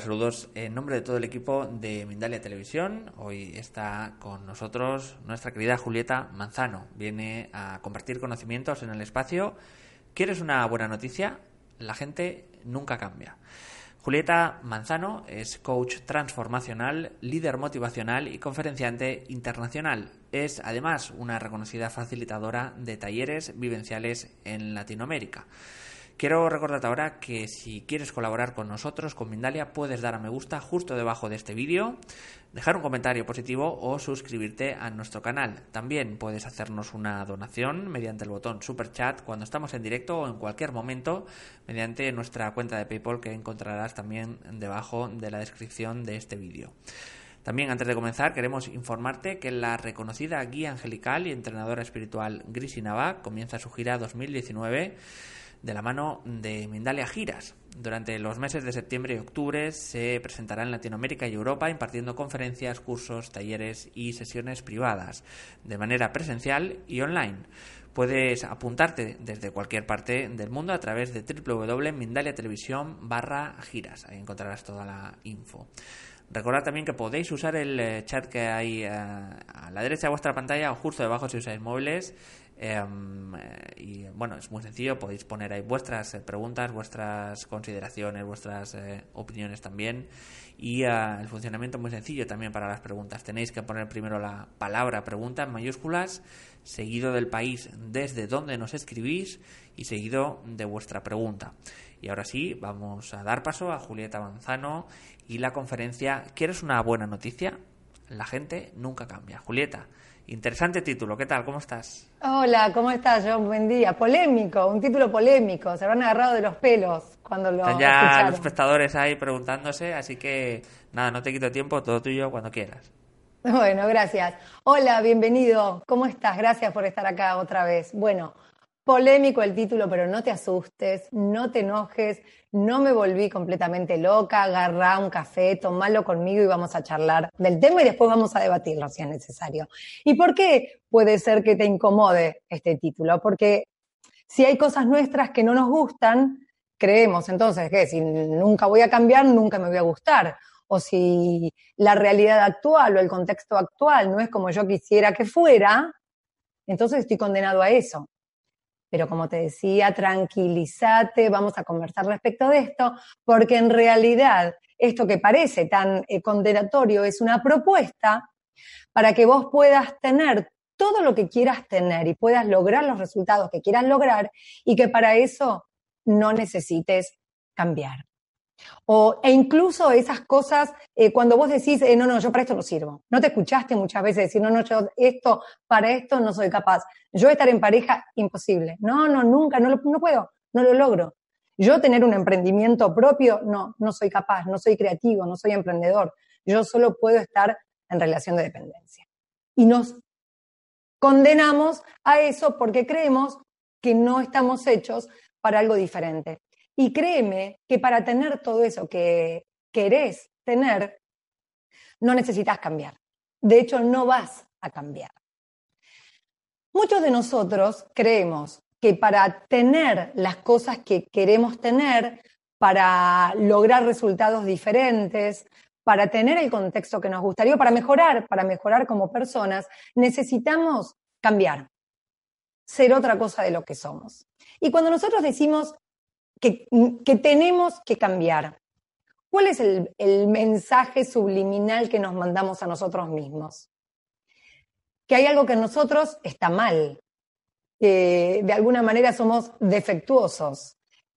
Saludos. En nombre de todo el equipo de Mindalia Televisión, hoy está con nosotros nuestra querida Julieta Manzano. Viene a compartir conocimientos en el espacio. ¿Quieres una buena noticia? La gente nunca cambia. Julieta Manzano es coach transformacional, líder motivacional y conferenciante internacional. Es además una reconocida facilitadora de talleres vivenciales en Latinoamérica. Quiero recordarte ahora que si quieres colaborar con nosotros, con Mindalia, puedes dar a me gusta justo debajo de este vídeo, dejar un comentario positivo o suscribirte a nuestro canal. También puedes hacernos una donación mediante el botón Super Chat cuando estamos en directo o en cualquier momento mediante nuestra cuenta de PayPal que encontrarás también debajo de la descripción de este vídeo. También antes de comenzar queremos informarte que la reconocida guía angelical y entrenadora espiritual Grisi Nava comienza su gira 2019 de la mano de Mindalia Giras. Durante los meses de septiembre y octubre se presentará en Latinoamérica y Europa impartiendo conferencias, cursos, talleres y sesiones privadas de manera presencial y online. Puedes apuntarte desde cualquier parte del mundo a través de www.mindaliatelevisión barra giras. Ahí encontrarás toda la info. Recordad también que podéis usar el eh, chat que hay eh, a la derecha de vuestra pantalla o justo debajo si usáis móviles. Eh, y bueno, es muy sencillo, podéis poner ahí vuestras eh, preguntas, vuestras consideraciones, vuestras eh, opiniones también. Y el funcionamiento es muy sencillo también para las preguntas. Tenéis que poner primero la palabra pregunta en mayúsculas, seguido del país desde donde nos escribís y seguido de vuestra pregunta. Y ahora sí, vamos a dar paso a Julieta Manzano y la conferencia ¿Quieres una buena noticia? La gente nunca cambia. Julieta, interesante título. ¿Qué tal? ¿Cómo estás? Hola, ¿cómo estás, John? Buen día. Polémico, un título polémico. Se habrán agarrado de los pelos cuando lo Están ya escucharon. los espectadores ahí preguntándose, así que nada, no te quito tiempo, todo tuyo cuando quieras. Bueno, gracias. Hola, bienvenido. ¿Cómo estás? Gracias por estar acá otra vez. Bueno, polémico el título, pero no te asustes, no te enojes, no me volví completamente loca, agarrá un café, tomalo conmigo y vamos a charlar del tema y después vamos a debatirlo si es necesario. ¿Y por qué puede ser que te incomode este título? Porque si hay cosas nuestras que no nos gustan, creemos entonces que si nunca voy a cambiar, nunca me voy a gustar. O si la realidad actual o el contexto actual no es como yo quisiera que fuera, entonces estoy condenado a eso. Pero como te decía, tranquilízate, vamos a conversar respecto de esto, porque en realidad esto que parece tan eh, condenatorio es una propuesta para que vos puedas tener todo lo que quieras tener y puedas lograr los resultados que quieras lograr y que para eso no necesites cambiar. O, e incluso esas cosas, eh, cuando vos decís, eh, no, no, yo para esto no sirvo. No te escuchaste muchas veces decir, no, no, yo esto, para esto no soy capaz. Yo estar en pareja, imposible. No, no, nunca, no, lo, no puedo, no lo logro. Yo tener un emprendimiento propio, no, no soy capaz, no soy creativo, no soy emprendedor. Yo solo puedo estar en relación de dependencia. Y nos condenamos a eso porque creemos que no estamos hechos para algo diferente. Y créeme que para tener todo eso que querés tener, no necesitas cambiar. De hecho, no vas a cambiar. Muchos de nosotros creemos que para tener las cosas que queremos tener, para lograr resultados diferentes, para tener el contexto que nos gustaría, para mejorar, para mejorar como personas, necesitamos cambiar, ser otra cosa de lo que somos. Y cuando nosotros decimos que, que tenemos que cambiar, ¿cuál es el, el mensaje subliminal que nos mandamos a nosotros mismos? que hay algo que en nosotros está mal, que de alguna manera somos defectuosos,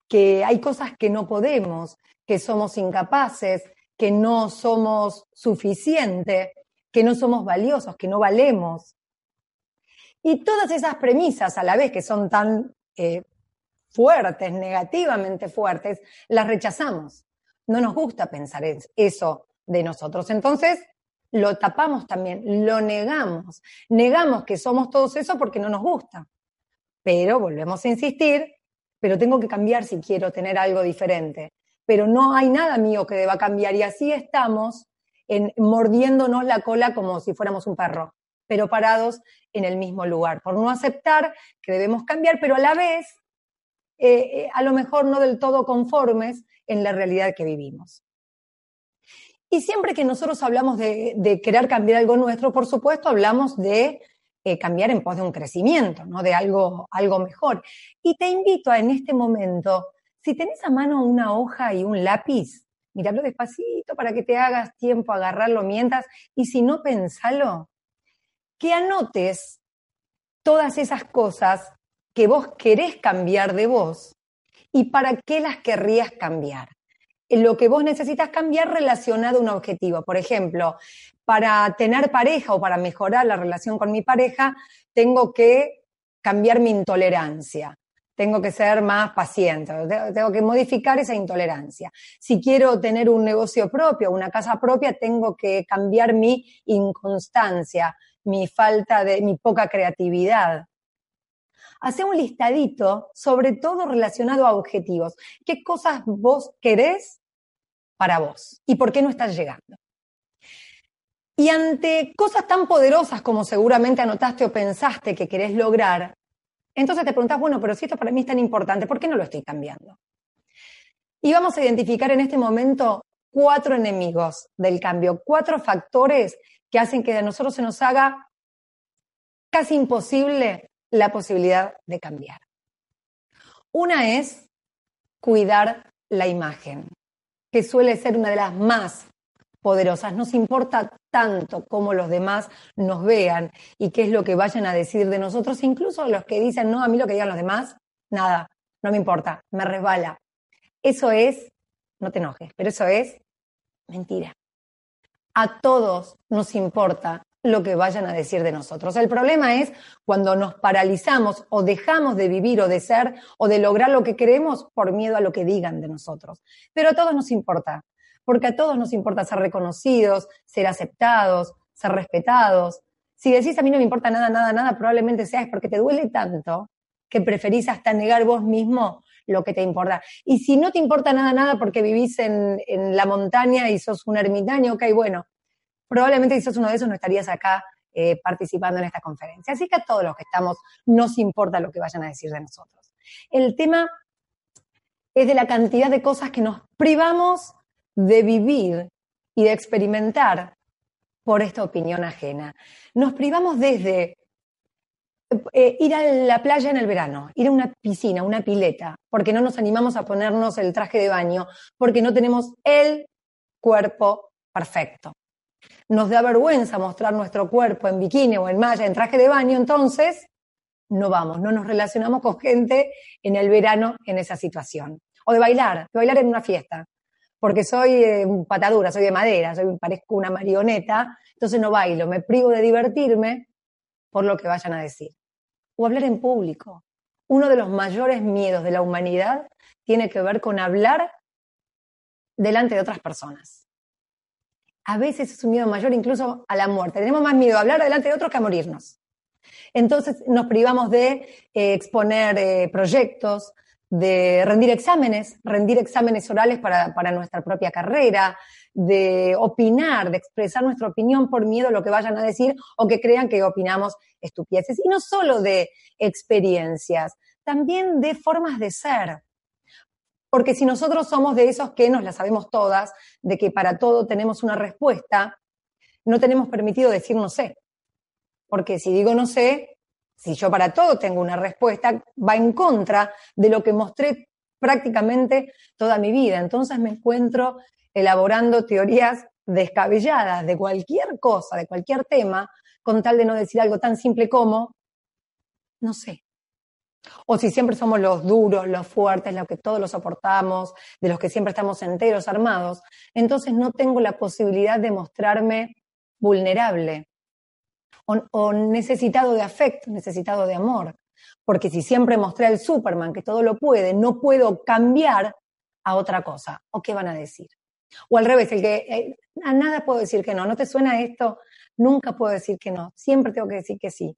que hay cosas que no podemos, que somos incapaces, que no somos suficientes, que no somos valiosos, que no valemos. Y todas esas premisas a la vez que son tan eh, fuertes, negativamente fuertes, las rechazamos. No nos gusta pensar eso de nosotros. Entonces, lo tapamos también, lo negamos. Negamos que somos todos eso porque no nos gusta. Pero volvemos a insistir, pero tengo que cambiar si quiero tener algo diferente. Pero no hay nada mío que deba cambiar y así estamos en, mordiéndonos la cola como si fuéramos un perro, pero parados en el mismo lugar, por no aceptar que debemos cambiar, pero a la vez, eh, eh, a lo mejor no del todo conformes en la realidad que vivimos. Y siempre que nosotros hablamos de, querer cambiar algo nuestro, por supuesto, hablamos de eh, cambiar en pos de un crecimiento, ¿no? De algo, algo mejor. Y te invito a en este momento, si tenés a mano una hoja y un lápiz, mirarlo despacito para que te hagas tiempo a agarrarlo mientras, y si no, pensalo, que anotes todas esas cosas que vos querés cambiar de vos y para qué las querrías cambiar lo que vos necesitas cambiar relacionado a un objetivo. Por ejemplo, para tener pareja o para mejorar la relación con mi pareja, tengo que cambiar mi intolerancia. Tengo que ser más paciente, tengo que modificar esa intolerancia. Si quiero tener un negocio propio, una casa propia, tengo que cambiar mi inconstancia, mi falta de, mi poca creatividad. Hace un listadito, sobre todo relacionado a objetivos. ¿Qué cosas vos querés para vos? ¿Y por qué no estás llegando? Y ante cosas tan poderosas como seguramente anotaste o pensaste que querés lograr, entonces te preguntás, bueno, pero si esto para mí es tan importante, ¿por qué no lo estoy cambiando? Y vamos a identificar en este momento cuatro enemigos del cambio, cuatro factores que hacen que de nosotros se nos haga casi imposible la posibilidad de cambiar. Una es cuidar la imagen, que suele ser una de las más poderosas. Nos importa tanto cómo los demás nos vean y qué es lo que vayan a decir de nosotros, incluso los que dicen, no, a mí lo que digan los demás, nada, no me importa, me resbala. Eso es, no te enojes, pero eso es mentira. A todos nos importa lo que vayan a decir de nosotros. El problema es cuando nos paralizamos o dejamos de vivir o de ser o de lograr lo que queremos por miedo a lo que digan de nosotros. Pero a todos nos importa porque a todos nos importa ser reconocidos, ser aceptados, ser respetados. Si decís a mí no me importa nada, nada, nada, probablemente sea es porque te duele tanto que preferís hasta negar vos mismo lo que te importa. Y si no te importa nada, nada porque vivís en, la montaña y sos un ermitaño, ok, bueno, probablemente si sos uno de esos no estarías acá eh, participando en esta conferencia. Así que a todos los que estamos nos importa lo que vayan a decir de nosotros. El tema es de la cantidad de cosas que nos privamos de vivir y de experimentar por esta opinión ajena. Nos privamos desde eh, ir a la playa en el verano, ir a una piscina, una pileta, porque no nos animamos a ponernos el traje de baño, porque no tenemos el cuerpo perfecto. Nos da vergüenza mostrar nuestro cuerpo en bikini o en malla, en traje de baño, entonces no vamos, no nos relacionamos con gente en el verano en esa situación. O de bailar, de bailar en una fiesta porque soy eh, patadura, soy de madera, soy, parezco una marioneta, entonces no bailo, me privo de divertirme por lo que vayan a decir. O hablar en público. Uno de los mayores miedos de la humanidad tiene que ver con hablar delante de otras personas. A veces es un miedo mayor incluso a la muerte. Tenemos más miedo a hablar delante de otros que a morirnos. Entonces nos privamos de eh, exponer eh, proyectos, de rendir exámenes, rendir exámenes orales para, para, nuestra propia carrera, de opinar, de expresar nuestra opinión por miedo a lo que vayan a decir o que crean que opinamos estupideces. Y no solo de experiencias, también de formas de ser. Porque si nosotros somos de esos que nos la sabemos todas, de que para todo tenemos una respuesta, no tenemos permitido decir no sé. Porque si digo no sé, si yo para todo tengo una respuesta, va en contra de lo que mostré prácticamente toda mi vida. Entonces me encuentro elaborando teorías descabelladas de cualquier cosa, de cualquier tema, con tal de no decir algo tan simple como, no sé. O si siempre somos los duros, los fuertes, los que todos lo soportamos, de los que siempre estamos enteros, armados, entonces no tengo la posibilidad de mostrarme vulnerable o, necesitado de afecto, necesitado de amor. Porque si siempre mostré al Superman que todo lo puede, no puedo cambiar a otra cosa. ¿O qué van a decir? O al revés, el que eh, a nada puedo decir que no. ¿No te suena esto? Nunca puedo decir que no. Siempre tengo que decir que sí.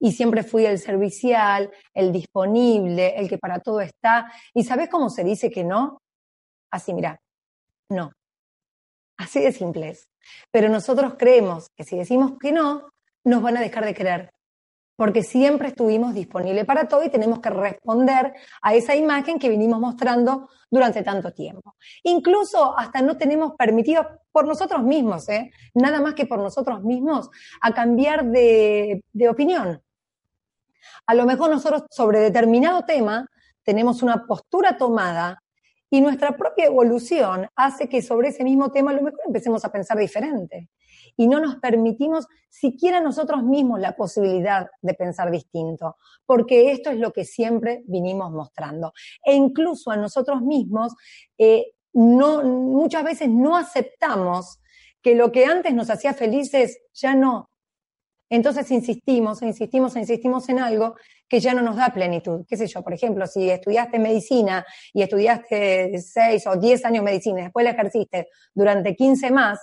Y siempre fui el servicial, el disponible, el que para todo está. ¿Y sabes cómo se dice que no? Así, mira, no. Así de simple. Pero nosotros creemos que si decimos que no, nos van a dejar de querer porque siempre estuvimos disponibles para todo y tenemos que responder a esa imagen que vinimos mostrando durante tanto tiempo. Incluso hasta no tenemos permitido por nosotros mismos, ¿eh? nada más que por nosotros mismos, a cambiar de opinión. A lo mejor nosotros sobre determinado tema tenemos una postura tomada y nuestra propia evolución hace que sobre ese mismo tema a lo mejor empecemos a pensar diferente y no nos permitimos siquiera nosotros mismos la posibilidad de pensar distinto, porque esto es lo que siempre vinimos mostrando. E incluso a nosotros mismos, eh, muchas veces no aceptamos que lo que antes nos hacía felices ya no. Entonces insistimos, insistimos, insistimos en algo que ya no nos da plenitud. ¿Qué sé yo? Por ejemplo, si estudiaste medicina y estudiaste seis o diez años medicina y después la ejerciste durante 15 más,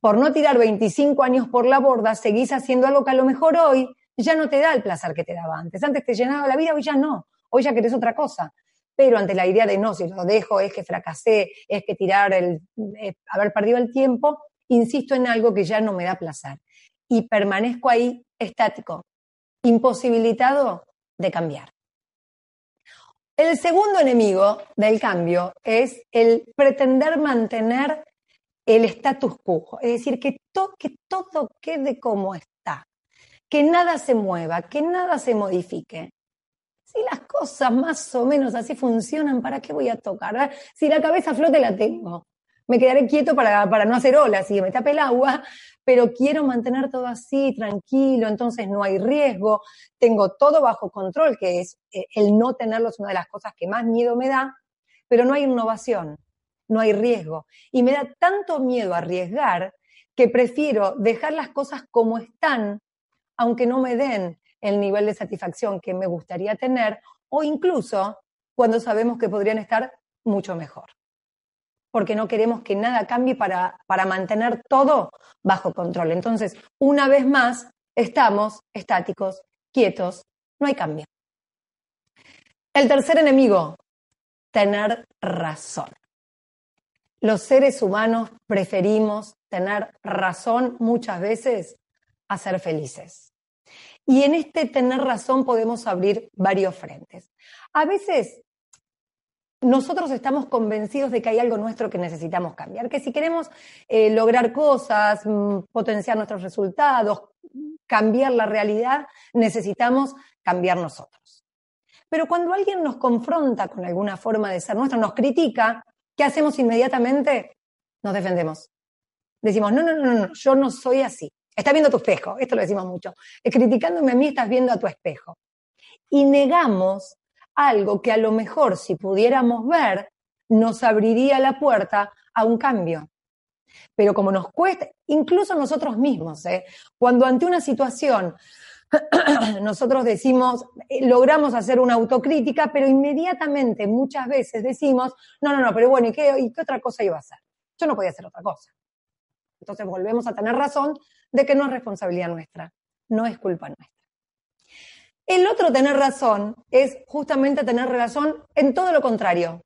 por no tirar 25 años por la borda, seguís haciendo algo que a lo mejor hoy ya no te da el placer que te daba antes. Antes te llenaba la vida, hoy ya no. Hoy ya querés otra cosa. Pero ante la idea de no, si lo dejo es que fracasé, es que tirar el, eh, haber perdido el tiempo, insisto en algo que ya no me da placer. Y permanezco ahí estático, imposibilitado de cambiar. El segundo enemigo del cambio es el pretender mantener el status quo, es decir, que, que todo quede como está, que nada se mueva, que nada se modifique. Si las cosas más o menos así funcionan, ¿para qué voy a tocar? Ah, si la cabeza flote la tengo. Me quedaré quieto para, para no hacer olas y me tape el agua, pero quiero mantener todo así, tranquilo, entonces no hay riesgo, tengo todo bajo control, que es eh, el no tenerlo es una de las cosas que más miedo me da, pero no hay innovación no hay riesgo. Y me da tanto miedo arriesgar que prefiero dejar las cosas como están, aunque no me den el nivel de satisfacción que me gustaría tener, o incluso cuando sabemos que podrían estar mucho mejor. Porque no queremos que nada cambie para, para mantener todo bajo control. Entonces, una vez más, estamos estáticos, quietos, no hay cambio. El tercer enemigo, tener razón los seres humanos preferimos tener razón muchas veces a ser felices. Y en este tener razón podemos abrir varios frentes. A veces nosotros estamos convencidos de que hay algo nuestro que necesitamos cambiar, que si queremos eh, lograr cosas, mm, potenciar nuestros resultados, cambiar la realidad, necesitamos cambiar nosotros. Pero cuando alguien nos confronta con alguna forma de ser nuestra, nos critica, ¿Qué hacemos inmediatamente? Nos defendemos. Decimos, no, no, no, no, yo no soy así. Estás viendo tu espejo, esto lo decimos mucho. Criticándome a mí, estás viendo a tu espejo. Y negamos algo que a lo mejor, si pudiéramos ver, nos abriría la puerta a un cambio. Pero como nos cuesta, incluso nosotros mismos, ¿eh? cuando ante una situación nosotros decimos, eh, logramos hacer una autocrítica, pero inmediatamente muchas veces decimos, no, no, no, pero bueno, ¿y qué, ¿y qué otra cosa iba a hacer? Yo no podía hacer otra cosa. Entonces volvemos a tener razón de que no es responsabilidad nuestra, no es culpa nuestra. El otro tener razón es justamente tener razón en todo lo contrario,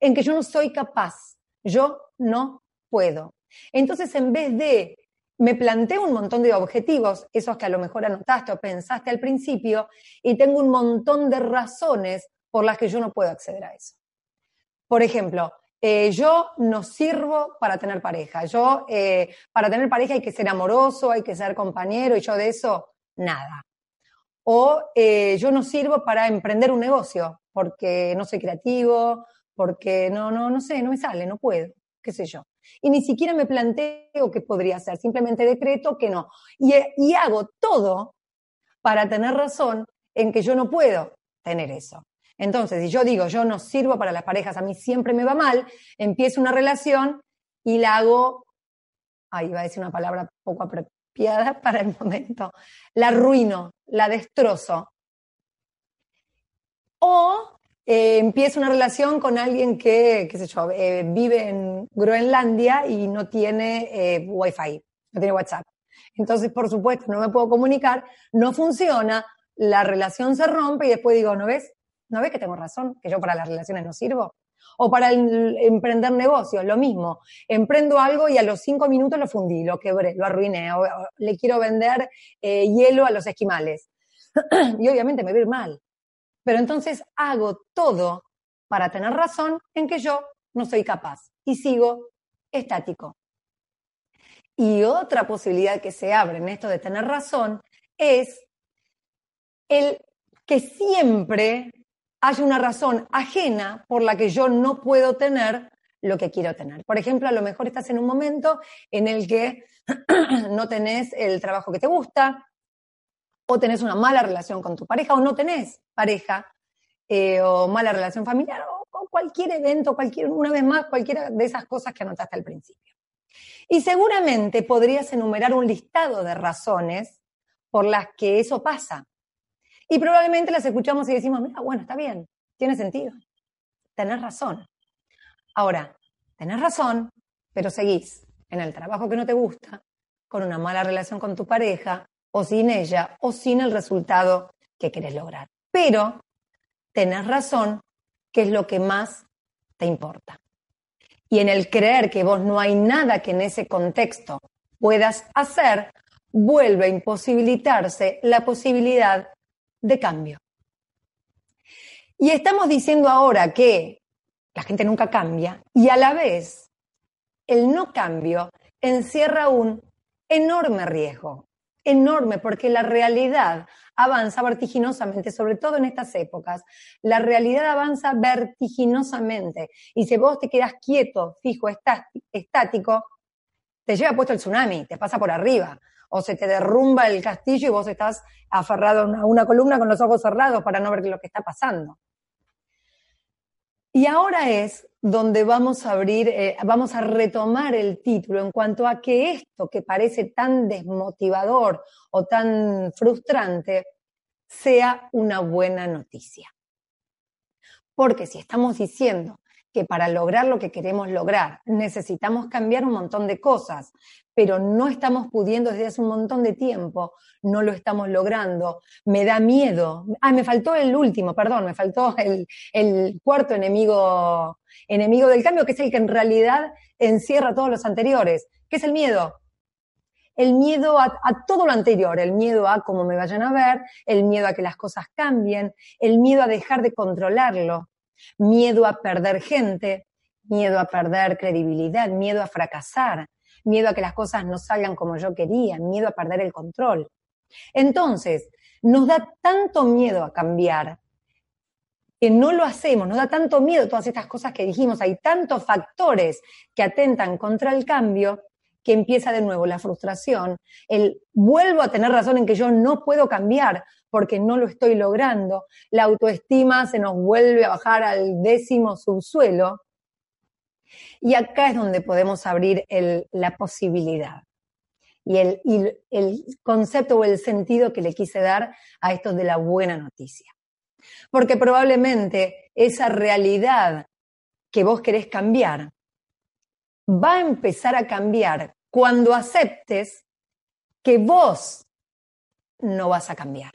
en que yo no soy capaz, yo no puedo. Entonces, en vez de me planteo un montón de objetivos, esos que a lo mejor anotaste o pensaste al principio, y tengo un montón de razones por las que yo no puedo acceder a eso. Por ejemplo, eh, yo no sirvo para tener pareja. Yo, eh, para tener pareja hay que ser amoroso, hay que ser compañero, y yo de eso, nada. O eh, yo no sirvo para emprender un negocio, porque no soy creativo, porque no, no, no sé, no me sale, no puedo, qué sé yo. Y ni siquiera me planteo qué podría hacer, simplemente decreto que no. Y, y hago todo para tener razón en que yo no puedo tener eso. Entonces, si yo digo, yo no sirvo para las parejas, a mí siempre me va mal, empiezo una relación y la hago, ahí va a decir una palabra poco apropiada para el momento, la arruino, la destrozo. O eh, empiezo una relación con alguien que, qué sé yo, eh, vive en Groenlandia y no tiene eh, Wi-Fi, no tiene WhatsApp. Entonces, por supuesto, no me puedo comunicar, no funciona, la relación se rompe y después digo, ¿no ves? ¿No ves que tengo razón? Que yo para las relaciones no sirvo. O para emprender negocios, lo mismo. Emprendo algo y a los cinco minutos lo fundí, lo quebré, lo arruiné. O, le quiero vender eh, hielo a los esquimales. y obviamente me va a ir mal. Pero entonces hago todo para tener razón en que yo no soy capaz y sigo estático. Y otra posibilidad que se abre en esto de tener razón es el que siempre hay una razón ajena por la que yo no puedo tener lo que quiero tener. Por ejemplo, a lo mejor estás en un momento en el que no tenés el trabajo que te gusta, o tenés una mala relación con tu pareja, o no tenés pareja, eh, o mala relación familiar, o, o, cualquier evento, cualquier, una vez más, cualquiera de esas cosas que anotaste al principio. Y seguramente podrías enumerar un listado de razones por las que eso pasa. Y probablemente las escuchamos y decimos, mira, bueno, está bien, tiene sentido. Tenés razón. Ahora, tenés razón, pero seguís en el trabajo que no te gusta, con una mala relación con tu pareja, o sin ella, o sin el resultado que querés lograr. Pero tenés razón, que es lo que más te importa. Y en el creer que vos no hay nada que en ese contexto puedas hacer, vuelve a imposibilitarse la posibilidad de cambio. Y estamos diciendo ahora que la gente nunca cambia y a la vez el no cambio encierra un enorme riesgo, enorme, porque la realidad avanza vertiginosamente, sobre todo en estas épocas. La realidad avanza vertiginosamente y si vos te quedas quieto, fijo, estático, te lleva puesto el tsunami, te pasa por arriba o se te derrumba el castillo y vos estás aferrado a una, columna con los ojos cerrados para no ver lo que está pasando. Y ahora es donde vamos a abrir, eh, vamos a retomar el título en cuanto a que esto que parece tan desmotivador o tan frustrante sea una buena noticia. Porque si estamos diciendo que para lograr lo que queremos lograr necesitamos cambiar un montón de cosas, pero no estamos pudiendo desde hace un montón de tiempo, no lo estamos logrando, me da miedo. Ah, me faltó el último, perdón, me faltó el, el cuarto enemigo, enemigo del cambio, que es el que en realidad encierra todos los anteriores, que es el miedo. El miedo a, a, todo lo anterior, el miedo a cómo me vayan a ver, el miedo a que las cosas cambien, el miedo a dejar de controlarlo, miedo a perder gente, miedo a perder credibilidad, miedo a fracasar, miedo a que las cosas no salgan como yo quería, miedo a perder el control. Entonces, nos da tanto miedo a cambiar que no lo hacemos, nos da tanto miedo todas estas cosas que dijimos, hay tantos factores que atentan contra el cambio que empieza de nuevo la frustración, el vuelvo a tener razón en que yo no puedo cambiar porque no lo estoy logrando, la autoestima se nos vuelve a bajar al décimo subsuelo. Y acá es donde podemos abrir la posibilidad y el concepto o el sentido que le quise dar a esto de la buena noticia. Porque probablemente esa realidad que vos querés cambiar va a empezar a cambiar cuando aceptes que vos no vas a cambiar.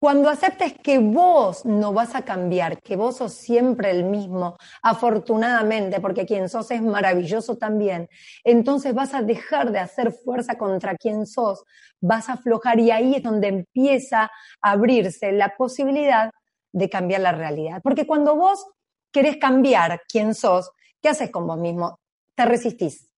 Cuando aceptes que vos no vas a cambiar, que vos sos siempre el mismo, afortunadamente, porque quien sos es maravilloso también, entonces vas a dejar de hacer fuerza contra quien sos, vas a aflojar y ahí es donde empieza a abrirse la posibilidad de cambiar la realidad. Porque cuando vos querés cambiar quién sos, ¿qué haces con vos mismo? Te resistís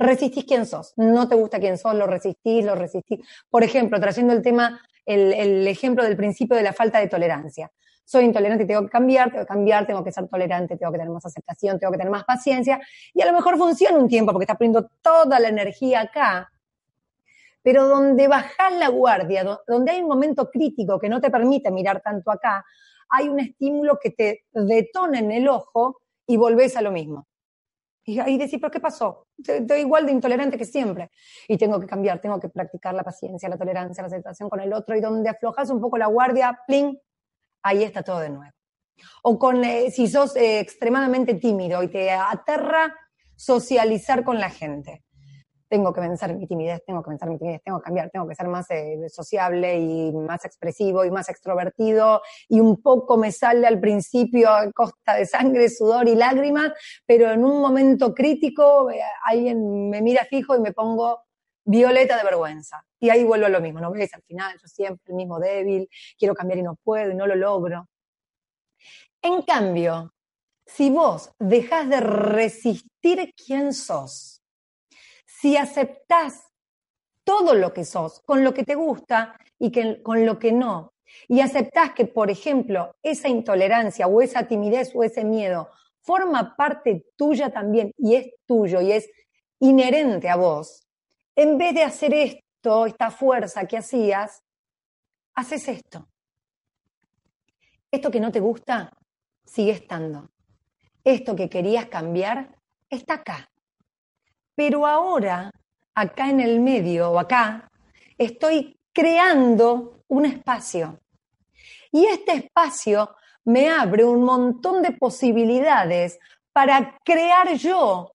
resistís quién sos. No te gusta quién sos, lo resistís, lo resistís. Por ejemplo, trayendo el tema, el, ejemplo del principio de la falta de tolerancia. soy intolerante tengo que cambiar, tengo que cambiar, tengo que ser tolerante, tengo que tener más aceptación, tengo que tener más paciencia, y a lo mejor funciona un tiempo porque estás poniendo toda la energía acá, pero donde bajas la guardia, donde hay un momento crítico que no te permite mirar tanto acá, hay un estímulo que te detona en el ojo y volvés a lo mismo. Y decís, ¿pero qué pasó? Estoy igual de intolerante que siempre. Y tengo que cambiar, tengo que practicar la paciencia, la tolerancia, la aceptación con el otro. Y donde aflojas un poco la guardia, pling, ahí está todo de nuevo. O con, eh, si sos eh, extremadamente tímido y te aterra socializar con la gente tengo que vencer mi timidez, tengo que vencer mi timidez, tengo que cambiar, tengo que ser más eh, sociable y más expresivo y más extrovertido y un poco me sale al principio a costa de sangre, sudor y lágrimas, pero en un momento crítico eh, alguien me mira fijo y me pongo violeta de vergüenza. Y ahí vuelvo a lo mismo, ¿no ves? Al final yo siempre el mismo débil, quiero cambiar y no puedo y no lo logro. En cambio, si vos dejas de resistir quién sos, si aceptás todo lo que sos, con lo que te gusta y con lo que no, y aceptás que, por ejemplo, esa intolerancia o esa timidez o ese miedo forma parte tuya también y es tuyo y es inherente a vos, en vez de hacer esto, esta fuerza que hacías, haces esto. Esto que no te gusta sigue estando. Esto que querías cambiar está acá. Pero ahora, acá en el medio o acá, estoy creando un espacio. Y este espacio me abre un montón de posibilidades para crear yo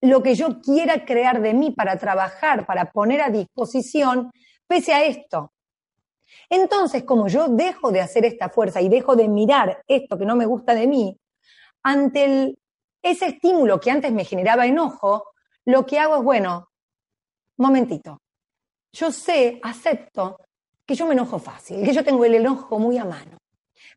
lo que yo quiera crear de mí, para trabajar, para poner a disposición, pese a esto. Entonces, como yo dejo de hacer esta fuerza y dejo de mirar esto que no me gusta de mí, ante ese estímulo que antes me generaba enojo, lo que hago es, bueno, momentito, yo sé, acepto que yo me enojo fácil, que yo tengo el enojo muy a mano,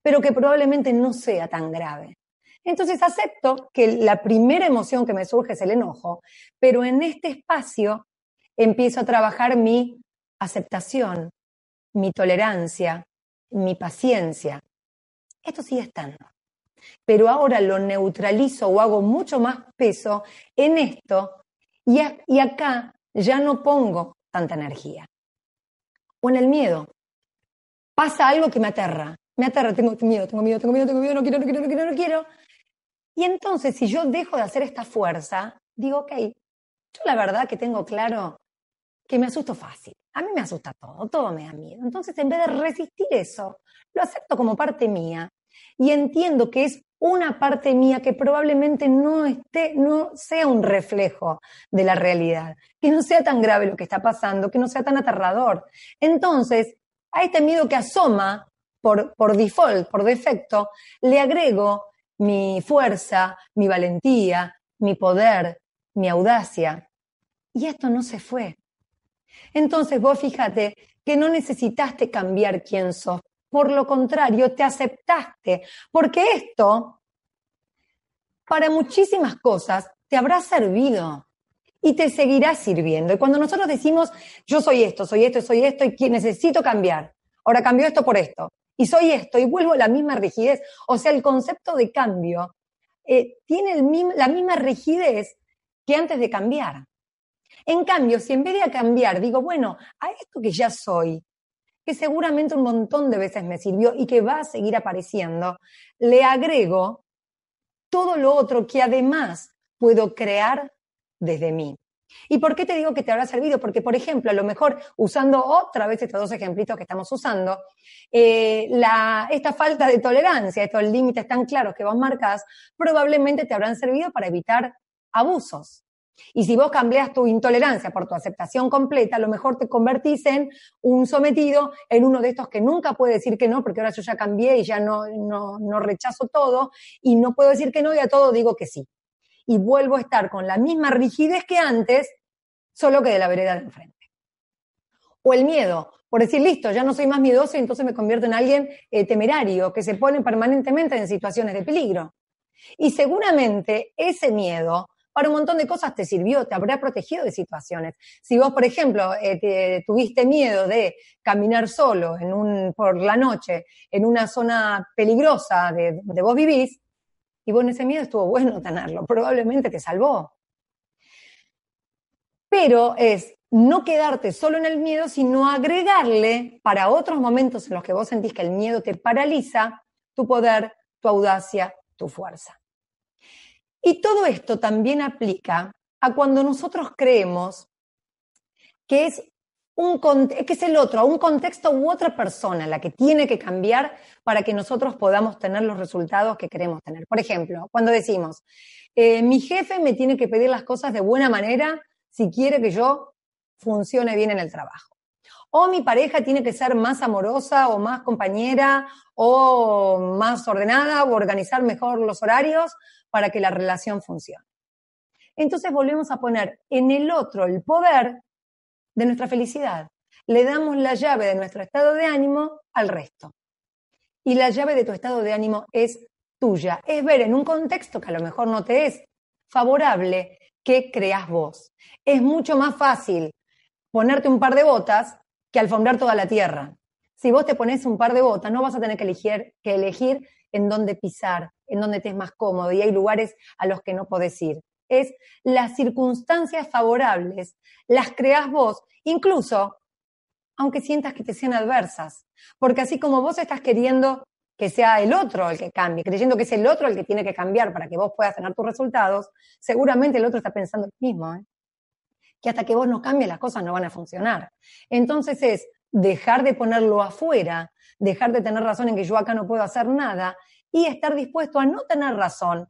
pero que probablemente no sea tan grave. Entonces acepto que la primera emoción que me surge es el enojo, pero en este espacio empiezo a trabajar mi aceptación, mi tolerancia, mi paciencia. Esto sigue estando. Pero ahora lo neutralizo o hago mucho más peso en esto y, acá ya no pongo tanta energía. O en el miedo. Pasa algo que me aterra. Me aterra, tengo miedo, tengo miedo, tengo miedo, tengo miedo, no quiero, no quiero, no quiero, no quiero. Y entonces, si yo dejo de hacer esta fuerza, digo, ok, yo la verdad que tengo claro que me asusto fácil. A mí me asusta todo, todo me da miedo. Entonces, en vez de resistir eso, lo acepto como parte mía y entiendo que es una parte mía que probablemente no esté, no sea un reflejo de la realidad, que no sea tan grave lo que está pasando, que no sea tan aterrador. Entonces, a este miedo que asoma por, por default, por defecto, le agrego mi fuerza, mi valentía, mi poder, mi audacia. Y esto no se fue. Entonces vos fíjate que no necesitaste cambiar quién sos por lo contrario, te aceptaste, porque esto, para muchísimas cosas, te habrá servido y te seguirá sirviendo. Y cuando nosotros decimos, yo soy esto, soy esto, soy esto, y necesito cambiar, ahora cambio esto por esto, y soy esto, y vuelvo a la misma rigidez, o sea, el concepto de cambio eh, tiene la misma rigidez que antes de cambiar. En cambio, si en vez de cambiar digo, bueno, a esto que ya soy, que seguramente un montón de veces me sirvió y que va a seguir apareciendo, le agrego todo lo otro que además puedo crear desde mí. ¿Y por qué te digo que te habrá servido? Porque, por ejemplo, a lo mejor usando otra vez estos dos ejemplitos que estamos usando, eh, la, esta falta de tolerancia, estos límites tan claros que vos marcas, probablemente te habrán servido para evitar abusos. Y si vos cambias tu intolerancia por tu aceptación completa, a lo mejor te convertís en un sometido, en uno de estos que nunca puede decir que no, porque ahora yo ya cambié y ya no, no, no rechazo todo, y no puedo decir que no y a todo digo que sí. Y vuelvo a estar con la misma rigidez que antes, solo que de la vereda de enfrente. O el miedo, por decir, listo, ya no soy más miedoso y entonces me convierto en alguien eh, temerario, que se pone permanentemente en situaciones de peligro. Y seguramente ese miedo para un montón de cosas te sirvió, te habrá protegido de situaciones. Si vos, por ejemplo, eh, tuviste miedo de caminar solo en un, por la noche en una zona peligrosa de donde vos vivís, y bueno, ese miedo estuvo bueno tenerlo, probablemente te salvó. Pero es no quedarte solo en el miedo, sino agregarle para otros momentos en los que vos sentís que el miedo te paraliza, tu poder, tu audacia, tu fuerza. Y todo esto también aplica a cuando nosotros creemos que es, un, que es el otro, un contexto u otra persona la que tiene que cambiar para que nosotros podamos tener los resultados que queremos tener. Por ejemplo, cuando decimos, eh, mi jefe me tiene que pedir las cosas de buena manera si quiere que yo funcione bien en el trabajo. O mi pareja tiene que ser más amorosa o más compañera o más ordenada o organizar mejor los horarios para que la relación funcione. Entonces volvemos a poner en el otro el poder de nuestra felicidad. Le damos la llave de nuestro estado de ánimo al resto. Y la llave de tu estado de ánimo es tuya. Es ver en un contexto que a lo mejor no te es favorable que creas vos. Es mucho más fácil ponerte un par de botas que alfombrar toda la tierra. Si vos te pones un par de botas, no vas a tener que elegir, que elegir en dónde pisar, en dónde te es más cómodo y hay lugares a los que no podés ir. Es las circunstancias favorables, las creas vos, incluso aunque sientas que te sean adversas. Porque así como vos estás queriendo que sea el otro el que cambie, creyendo que es el otro el que tiene que cambiar para que vos puedas tener tus resultados, seguramente el otro está pensando lo mismo. ¿eh? que hasta que vos no cambies las cosas no van a funcionar. Entonces es dejar de ponerlo afuera, dejar de tener razón en que yo acá no puedo hacer nada y estar dispuesto a no tener razón,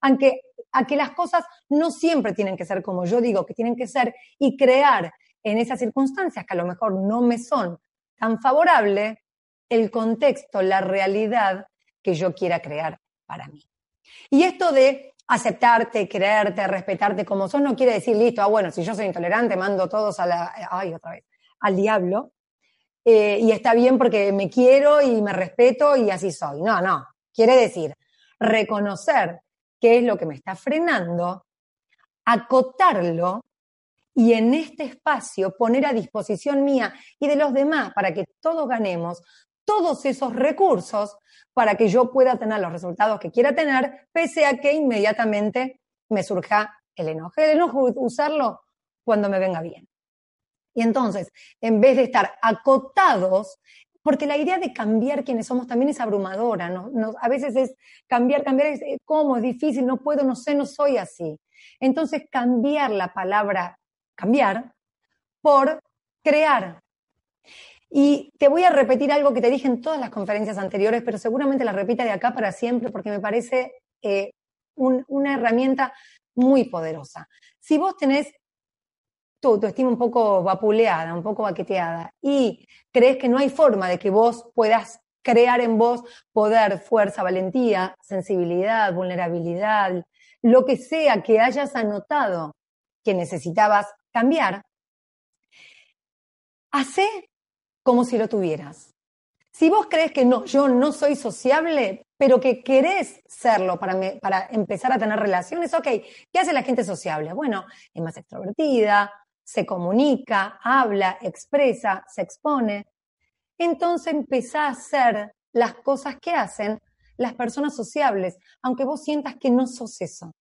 aunque a que las cosas no siempre tienen que ser como yo digo que tienen que ser y crear en esas circunstancias que a lo mejor no me son tan favorables el contexto, la realidad que yo quiera crear para mí. Y esto de aceptarte, creerte, respetarte como sos, no quiere decir, listo, ah, bueno, si yo soy intolerante, mando todos a la, ay, otra vez, al diablo, eh, y está bien porque me quiero y me respeto y así soy. No, no, quiere decir reconocer qué es lo que me está frenando, acotarlo y en este espacio poner a disposición mía y de los demás para que todos ganemos todos esos recursos para que yo pueda tener los resultados que quiera tener, pese a que inmediatamente me surja el enojo. El enojo usarlo cuando me venga bien. Y entonces, en vez de estar acotados, porque la idea de cambiar quienes somos también es abrumadora, ¿no? a veces es cambiar, cambiar, es, eh, ¿cómo? Es difícil, no puedo, no sé, no soy así. Entonces, cambiar la palabra cambiar por crear. Y te voy a repetir algo que te dije en todas las conferencias anteriores, pero seguramente la repita de acá para siempre porque me parece eh, una herramienta muy poderosa. Si vos tenés tu, tu estima un poco vapuleada, un poco baqueteada, y crees que no hay forma de que vos puedas crear en vos poder, fuerza, valentía, sensibilidad, vulnerabilidad, lo que sea que hayas anotado que necesitabas cambiar, hace como si lo tuvieras. Si vos crees que no, yo no soy sociable, pero que querés serlo para, para empezar a tener relaciones, ok, ¿qué hace la gente sociable? Bueno, es más extrovertida, se comunica, habla, expresa, se expone. Entonces empezá a hacer las cosas que hacen las personas sociables, aunque vos sientas que no sos eso.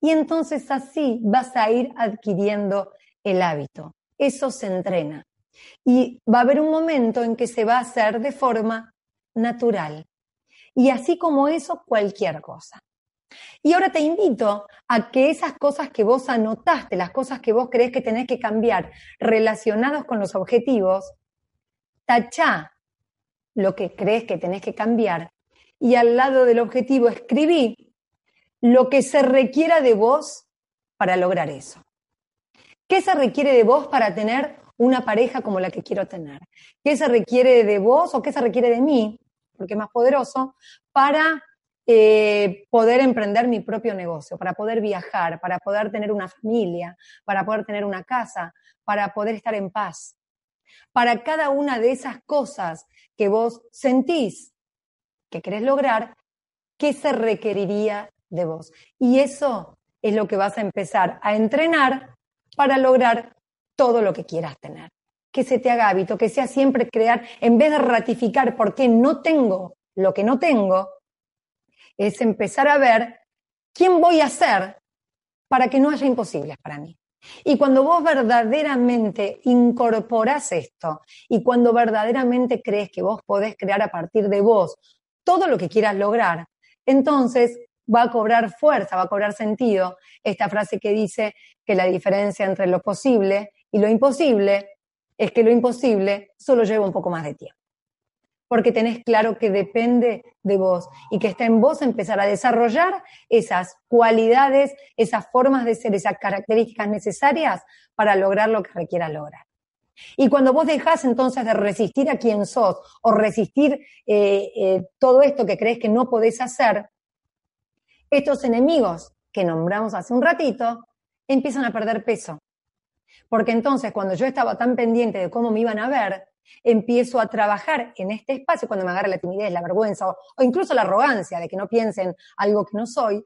Y entonces así vas a ir adquiriendo el hábito. Eso se entrena. Y va a haber un momento en que se va a hacer de forma natural. Y así como eso, cualquier cosa. Y ahora te invito a que esas cosas que vos anotaste, las cosas que vos crees que tenés que cambiar relacionados con los objetivos, tachá lo que crees que tenés que cambiar y al lado del objetivo escribí lo que se requiera de vos para lograr eso. ¿Qué se requiere de vos para tener una pareja como la que quiero tener. ¿Qué se requiere de vos o qué se requiere de mí, porque es más poderoso, para eh, poder emprender mi propio negocio, para poder viajar, para poder tener una familia, para poder tener una casa, para poder estar en paz? Para cada una de esas cosas que vos sentís que querés lograr, ¿qué se requeriría de vos? Y eso es lo que vas a empezar a entrenar para lograr todo lo que quieras tener. Que se te haga hábito, que sea siempre crear, en vez de ratificar por qué no tengo lo que no tengo, es empezar a ver quién voy a ser para que no haya imposibles para mí. Y cuando vos verdaderamente incorporás esto y cuando verdaderamente crees que vos podés crear a partir de vos todo lo que quieras lograr, entonces va a cobrar fuerza, va a cobrar sentido esta frase que dice que la diferencia entre lo posible y lo imposible es que lo imposible solo lleva un poco más de tiempo. Porque tenés claro que depende de vos y que está en vos empezar a desarrollar esas cualidades, esas formas de ser, esas características necesarias para lograr lo que requieras lograr. Y cuando vos dejás entonces de resistir a quien sos o resistir eh, eh, todo esto que crees que no podés hacer, estos enemigos que nombramos hace un ratito empiezan a perder peso. Porque entonces cuando yo estaba tan pendiente de cómo me iban a ver, empiezo a trabajar en este espacio, cuando me agarra la timidez, la vergüenza o, o incluso la arrogancia de que no piensen algo que no soy,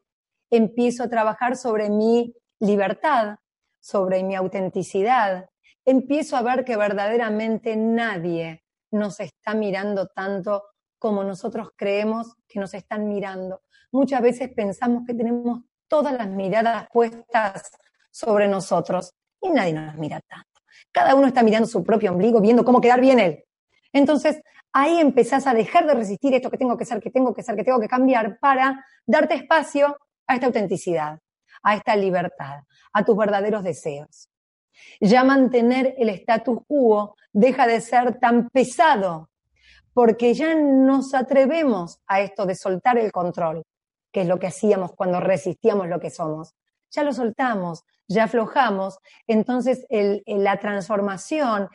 empiezo a trabajar sobre mi libertad, sobre mi autenticidad, empiezo a ver que verdaderamente nadie nos está mirando tanto como nosotros creemos que nos están mirando. Muchas veces pensamos que tenemos todas las miradas puestas sobre nosotros y nadie nos mira tanto. Cada uno está mirando su propio ombligo, viendo cómo quedar bien él. Entonces, ahí empezás a dejar de resistir esto que tengo que ser, que tengo que ser, que tengo que cambiar para darte espacio a esta autenticidad, a esta libertad, a tus verdaderos deseos. Ya mantener el status quo deja de ser tan pesado, porque ya nos atrevemos a esto de soltar el control, que es lo que hacíamos cuando resistíamos lo que somos. Ya lo soltamos, ya aflojamos, entonces la transformación,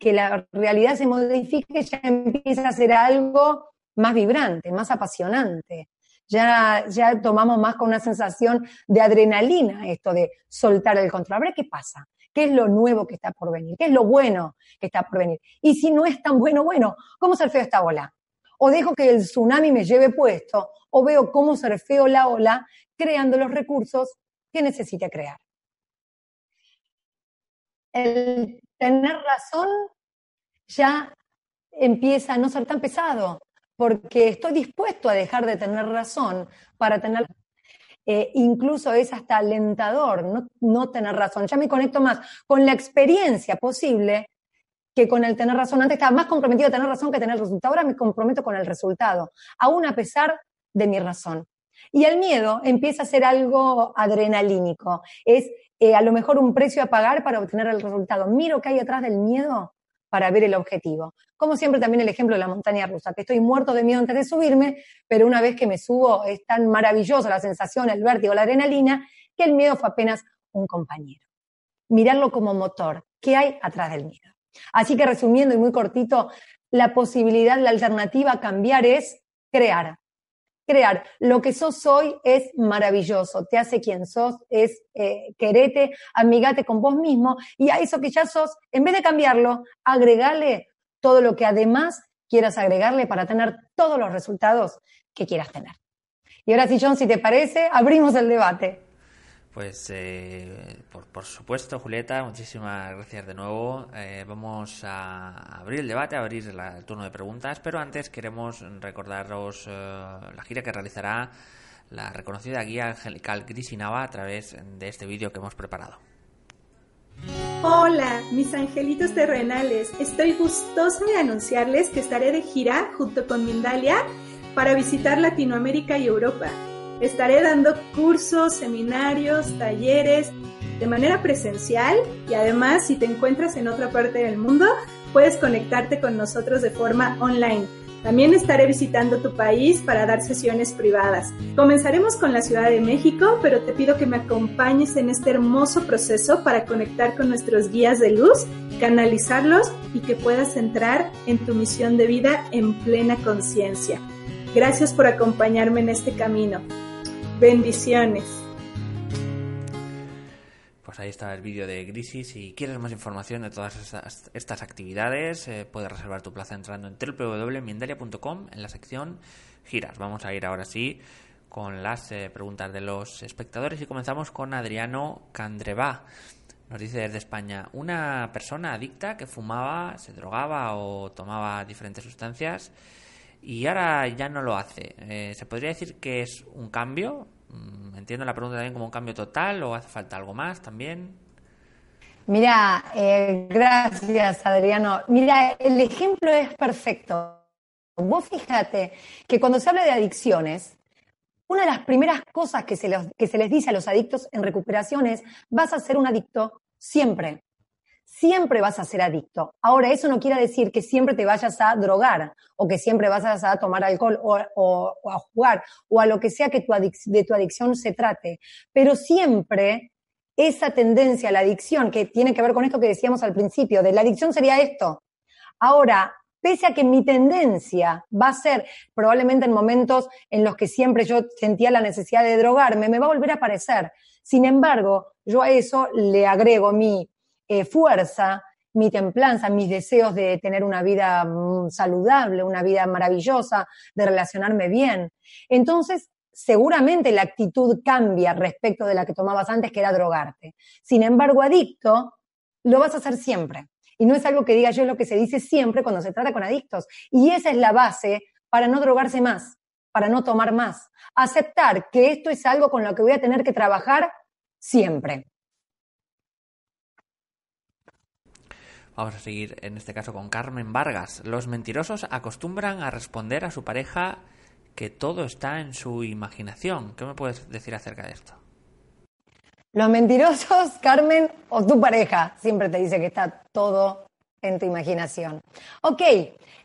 que la realidad se modifique, ya empieza a ser algo más vibrante, más apasionante. Ya, ya tomamos más con una sensación de adrenalina esto de soltar el control. A ver qué pasa. ¿Qué es lo nuevo que está por venir? ¿Qué es lo bueno que está por venir? Y si no es tan bueno, bueno, ¿cómo surfeo esta ola? O dejo que el tsunami me lleve puesto, o veo cómo surfeo la ola creando los recursos que necesite crear. El tener razón ya empieza a no ser tan pesado, porque estoy dispuesto a dejar de tener razón para tener eh, incluso es hasta alentador no, no tener razón. Ya me conecto más con la experiencia posible que con el tener razón. Antes estaba más comprometido a tener razón que tener el resultado. Ahora me comprometo con el resultado, aún a pesar de mi razón. Y el miedo empieza a ser algo adrenalínico. Es eh, a lo mejor un precio a pagar para obtener el resultado. Miro qué hay atrás del miedo para ver el objetivo. Como siempre también el ejemplo de la montaña rusa, que estoy muerto de miedo antes de subirme, pero una vez que me subo es tan maravillosa la sensación, el vértigo, la adrenalina, que el miedo fue apenas un compañero. Mirarlo como motor, ¿qué hay atrás del miedo? Así que resumiendo y muy cortito, la posibilidad, la alternativa a cambiar es crear, crear. Lo que sos hoy es maravilloso, te hace quien sos, es eh, querete, amigate con vos mismo y a eso que ya sos, en vez de cambiarlo, agregale todo lo que además quieras agregarle para tener todos los resultados que quieras tener. Y ahora sí, John, si te parece, abrimos el debate. Pues eh, por, supuesto, Julieta, muchísimas gracias de nuevo. Eh, vamos a abrir el debate, a abrir la, el turno de preguntas, pero antes queremos recordaros eh, la gira que realizará la reconocida guía angelical Grisinava a través de este vídeo que hemos preparado. Hola, mis angelitos terrenales. Estoy gustosa de anunciarles que estaré de gira junto con Mindalia para visitar Latinoamérica y Europa. Estaré dando cursos, seminarios, talleres de manera presencial y además si te encuentras en otra parte del mundo puedes conectarte con nosotros de forma online. También estaré visitando tu país para dar sesiones privadas. Comenzaremos con la Ciudad de México, pero te pido que me acompañes en este hermoso proceso para conectar con nuestros guías de luz, canalizarlos y que puedas entrar en tu misión de vida en plena conciencia. Gracias por acompañarme en este camino. Bendiciones. Pues ahí está el vídeo de Grisis. Si quieres más información de todas estas, estas actividades, eh, puedes reservar tu plaza entrando en www.mindalia.com en la sección giras. Vamos a ir ahora sí con las eh, preguntas de los espectadores y comenzamos con Adriano Candrevá. Nos dice desde España, una persona adicta que fumaba, se drogaba o tomaba diferentes sustancias y ahora ya no lo hace. Eh, ¿Se podría decir que es un cambio? Mm, entiendo la pregunta también como un cambio total o hace falta algo más también. Mira, eh, gracias Adriano. Mira, el ejemplo es perfecto. Vos fíjate que cuando se habla de adicciones, una de las primeras cosas que se, que se les dice a los adictos en recuperación es, vas a ser un adicto siempre. Siempre vas a ser adicto. Ahora, eso no quiere decir que siempre te vayas a drogar o que siempre vas a tomar alcohol o, a jugar o a lo que sea que de tu adicción se trate. Pero siempre esa tendencia a la adicción, que tiene que ver con esto que decíamos al principio, de la adicción sería esto. Ahora, pese a que mi tendencia va a ser probablemente en momentos en los que siempre yo sentía la necesidad de drogarme, me va a volver a aparecer. Sin embargo, yo a eso le agrego mi eh, fuerza, mi templanza, mis deseos de tener una vida mm, saludable, una vida maravillosa, de relacionarme bien. Entonces, seguramente la actitud cambia respecto de la que tomabas antes, que era drogarte. Sin embargo, adicto, lo vas a hacer siempre. Y no es algo que diga yo, es lo que se dice siempre cuando se trata con adictos. Y esa es la base para no drogarse más, para no tomar más. Aceptar que esto es algo con lo que voy a tener que trabajar siempre. Vamos a seguir en este caso con Carmen Vargas. Los mentirosos acostumbran a responder a su pareja que todo está en su imaginación. ¿Qué me puedes decir acerca de esto? Los mentirosos, Carmen, o tu pareja, siempre te dice que está todo en tu imaginación. Ok,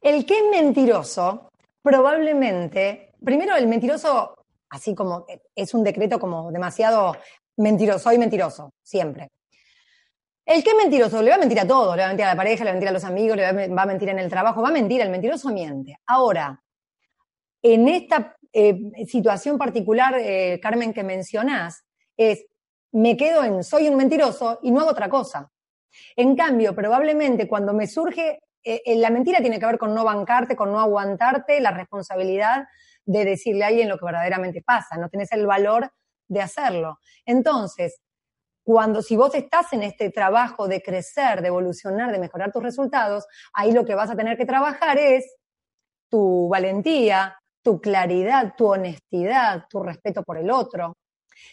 el que es mentiroso, probablemente, primero el mentiroso, así como es un decreto como demasiado mentiroso, soy mentiroso, siempre. El que es mentiroso le va a mentir a todo, le va a mentir a la pareja, le va a mentir a los amigos, le va a mentir en el trabajo, va a mentir, el mentiroso miente. Ahora, en esta eh, situación particular, eh, Carmen, que mencionás, es, me quedo en soy un mentiroso y no hago otra cosa. En cambio, probablemente cuando me surge, eh, la mentira tiene que ver con no bancarte, con no aguantarte la responsabilidad de decirle a alguien lo que verdaderamente pasa, no tenés el valor de hacerlo. Entonces, cuando si vos estás en este trabajo de crecer, de evolucionar, de mejorar tus resultados, ahí lo que vas a tener que trabajar es tu valentía, tu claridad, tu honestidad, tu respeto por el otro.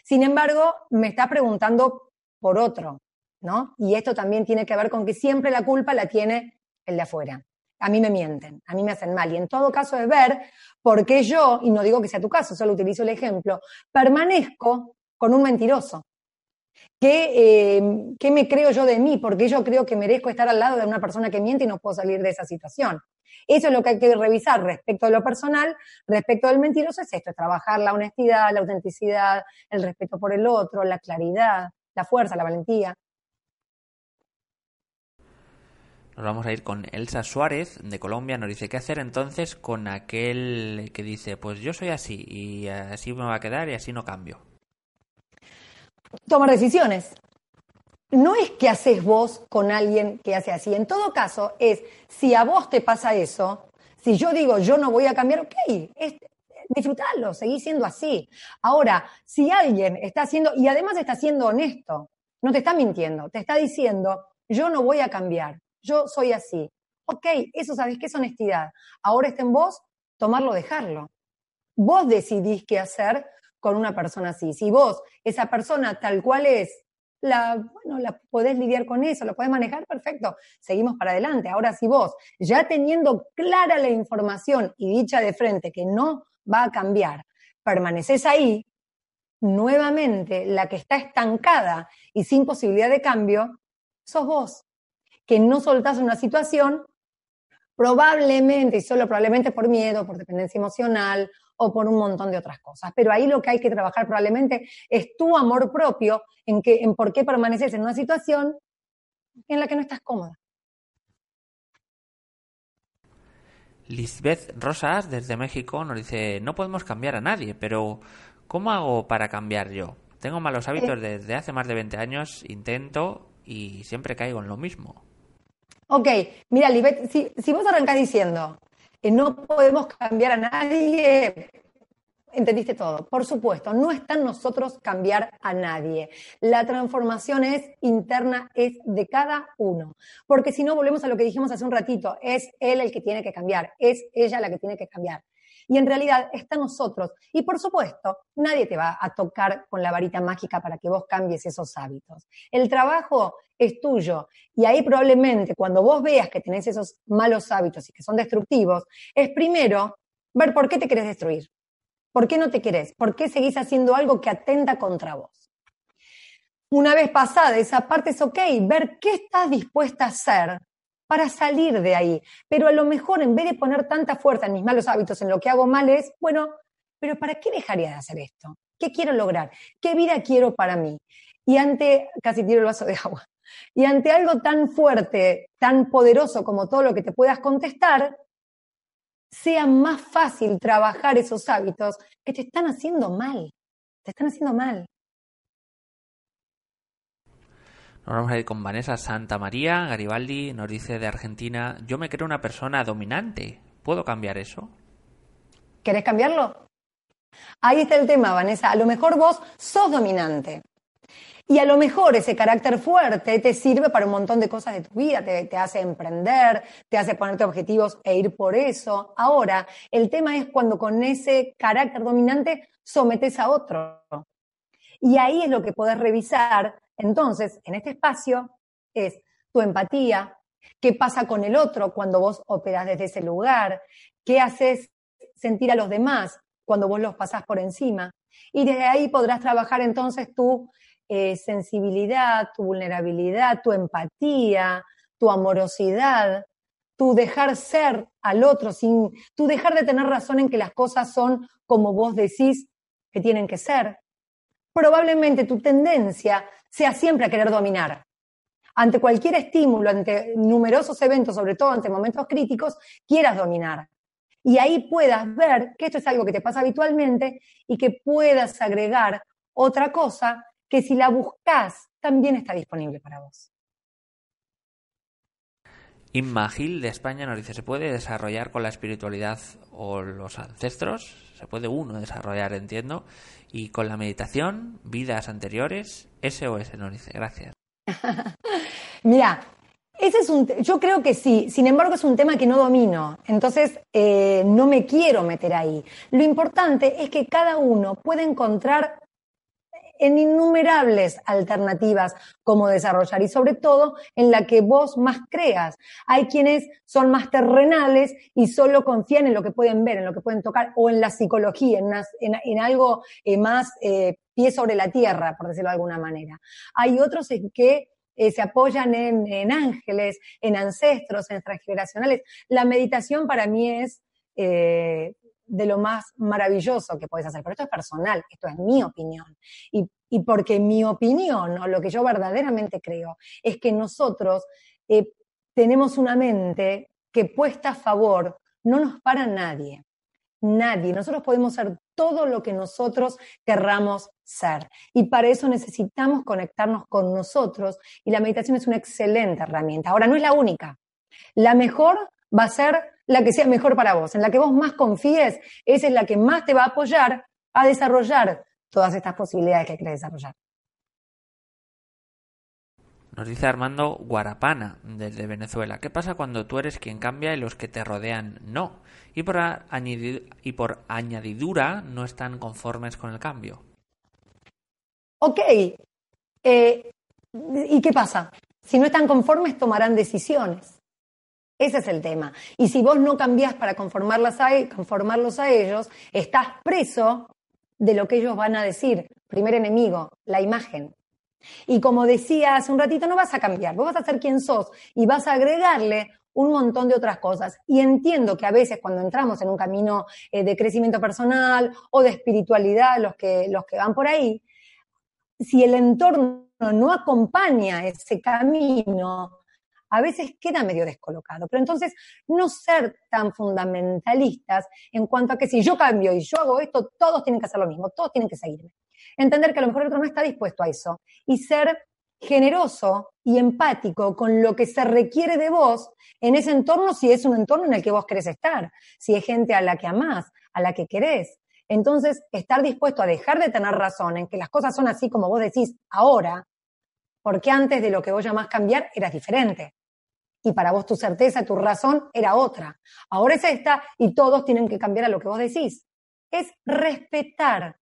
Sin embargo, me está preguntando por otro, ¿no? Y esto también tiene que ver con que siempre la culpa la tiene el de afuera. A mí me mienten, a mí me hacen mal. Y en todo caso es ver por qué yo, y no digo que sea tu caso, solo utilizo el ejemplo, permanezco con un mentiroso. ¿Qué, eh, ¿Qué me creo yo de mí? Porque yo creo que merezco estar al lado de una persona que miente y no puedo salir de esa situación. Eso es lo que hay que revisar respecto a lo personal, respecto del mentiroso es esto, es trabajar la honestidad, la autenticidad, el respeto por el otro, la claridad, la fuerza, la valentía. Nos vamos a ir con Elsa Suárez de Colombia. Nos dice, ¿qué hacer entonces con aquel que dice, pues yo soy así y así me va a quedar y así no cambio? Tomar decisiones no es que haces vos con alguien que hace así. En todo caso, es si a vos te pasa eso, si yo digo yo no voy a cambiar, ok, es, disfrutarlo, seguir siendo así. Ahora, si alguien está haciendo, y además está siendo honesto, no te está mintiendo, te está diciendo yo no voy a cambiar, yo soy así. Ok, eso sabés que es honestidad. Ahora está en vos tomarlo, dejarlo. Vos decidís qué hacer con una persona así. Si vos, esa persona tal cual es, la, bueno, la podés lidiar con eso, lo podés manejar, perfecto, seguimos para adelante. Ahora, si vos, ya teniendo clara la información y dicha de frente que no va a cambiar, permaneces ahí, nuevamente la que está estancada y sin posibilidad de cambio, sos vos, que no soltás una situación, probablemente y solo probablemente por miedo, por dependencia emocional o por un montón de otras cosas. Pero ahí lo que hay que trabajar probablemente es tu amor propio en, que, en por qué permaneces en una situación en la que no estás cómoda. Lisbeth Rosas, desde México, nos dice, no podemos cambiar a nadie, pero ¿cómo hago para cambiar yo? Tengo malos hábitos desde hace más de 20 años, intento y siempre caigo en lo mismo. Ok, mira, Lisbeth, si, si vos arrancás diciendo, no podemos cambiar a nadie, entendiste todo. Por supuesto, no está en nosotros cambiar a nadie. La transformación es interna, es de cada uno. Porque si no, volvemos a lo que dijimos hace un ratito, es él el que tiene que cambiar, es ella la que tiene que cambiar. Y en realidad está en nosotros. Y por supuesto, nadie te va a tocar con la varita mágica para que vos cambies esos hábitos. El trabajo es tuyo. Y ahí probablemente cuando vos veas que tenés esos malos hábitos y que son destructivos, es primero ver por qué te querés destruir. ¿Por qué no te querés? ¿Por qué seguís haciendo algo que atenta contra vos? Una vez pasada esa parte es ok, ver qué estás dispuesta a hacer para salir de ahí. Pero a lo mejor en vez de poner tanta fuerza en mis malos hábitos, en lo que hago mal, es, bueno, pero ¿para qué dejaría de hacer esto? ¿Qué quiero lograr? ¿Qué vida quiero para mí? Y ante, casi tiro el vaso de agua, y ante algo tan fuerte, tan poderoso como todo lo que te puedas contestar, sea más fácil trabajar esos hábitos que te están haciendo mal. Te están haciendo mal. Nos vamos a ir con Vanessa Santa María. Garibaldi nos dice de Argentina, yo me creo una persona dominante. ¿Puedo cambiar eso? ¿Querés cambiarlo? Ahí está el tema, Vanessa. A lo mejor vos sos dominante. Y a lo mejor ese carácter fuerte te sirve para un montón de cosas de tu vida, te, hace emprender, te hace ponerte objetivos e ir por eso. Ahora, el tema es cuando con ese carácter dominante sometes a otro. Y ahí es lo que podés revisar. Entonces, en este espacio es tu empatía, qué pasa con el otro cuando vos operás desde ese lugar, qué haces sentir a los demás cuando vos los pasás por encima. Y desde ahí podrás trabajar entonces tu eh, sensibilidad, tu vulnerabilidad, tu empatía, tu amorosidad, tu dejar ser al otro, sin, tu dejar de tener razón en que las cosas son como vos decís que tienen que ser. Probablemente tu tendencia sea siempre a querer dominar. Ante cualquier estímulo, ante numerosos eventos, sobre todo ante momentos críticos, quieras dominar. Y ahí puedas ver que esto es algo que te pasa habitualmente y que puedas agregar otra cosa que si la buscas también está disponible para vos. Inma Gil de España nos dice, ¿se puede desarrollar con la espiritualidad o los ancestros? Se puede uno desarrollar, entiendo. Y con la meditación, vidas anteriores, SOS nos dice, gracias. Mira, ese es un, yo creo que sí, sin embargo es un tema que no domino, entonces eh, no me quiero meter ahí. Lo importante es que cada uno puede encontrar en innumerables alternativas cómo desarrollar y sobre todo en la que vos más creas. Hay quienes son más terrenales y solo confían en lo que pueden ver, en lo que pueden tocar o en la psicología, en, algo eh, más eh, pie sobre la tierra, por decirlo de alguna manera. Hay otros en que eh, se apoyan en, en, ángeles, en ancestros, en transgeneracionales. La meditación para mí es de lo más maravilloso que puedes hacer. Pero esto es personal, esto es mi opinión. Y, y porque mi opinión, o lo que yo verdaderamente creo, es que nosotros eh, tenemos una mente que puesta a favor no nos para nadie. Nadie. Nosotros podemos ser todo lo que nosotros querramos ser. Y para eso necesitamos conectarnos con nosotros y la meditación es una excelente herramienta. Ahora, no es la única. La mejor va a ser la que sea mejor para vos, en la que vos más confíes, esa es la que más te va a apoyar a desarrollar todas estas posibilidades que querés desarrollar. Nos dice Armando Guarapana, desde Venezuela. ¿Qué pasa cuando tú eres quien cambia y los que te rodean no? Y por, y por añadidura no están conformes con el cambio. Ok. Eh, ¿Y qué pasa? Si no están conformes, tomarán decisiones. Ese es el tema. Y si vos no cambiás para conformarlos a ellos, estás preso de lo que ellos van a decir. Primer enemigo, la imagen. Y como decía hace un ratito, no vas a cambiar, vos vas a ser quien sos y vas a agregarle un montón de otras cosas. Y entiendo que a veces cuando entramos en un camino eh, de crecimiento personal o de espiritualidad, los que, los que van por ahí, si el entorno no acompaña ese camino, a veces queda medio descolocado. Pero entonces, no ser tan fundamentalistas en cuanto a que si yo cambio y yo hago esto, todos tienen que hacer lo mismo, todos tienen que seguirme. Entender que a lo mejor el otro no está dispuesto a eso y ser generoso y empático con lo que se requiere de vos en ese entorno si es un entorno en el que vos querés estar, si es gente a la que amás, a la que querés. Entonces, estar dispuesto a dejar de tener razón en que las cosas son así como vos decís ahora, porque antes de lo que vos llamás cambiar eras diferente. Y para vos tu certeza, tu razón era otra. Ahora es esta y todos tienen que cambiar a lo que vos decís. Es respetar.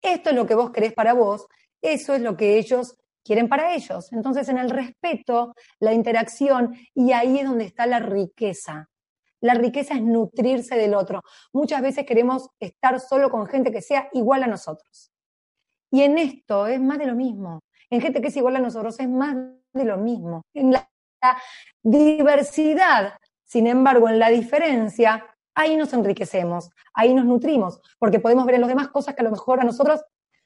Esto es lo que vos querés para vos, eso es lo que ellos quieren para ellos. Entonces, en el respeto, la interacción, y ahí es donde está la riqueza. La riqueza es nutrirse del otro. Muchas veces queremos estar solo con gente que sea igual a nosotros. Y en esto es más de lo mismo. En gente que es igual a nosotros es más de lo mismo. En la diversidad, sin embargo, en la diferencia, ahí nos enriquecemos, ahí nos nutrimos, porque podemos ver en los demás cosas que a lo mejor a nosotros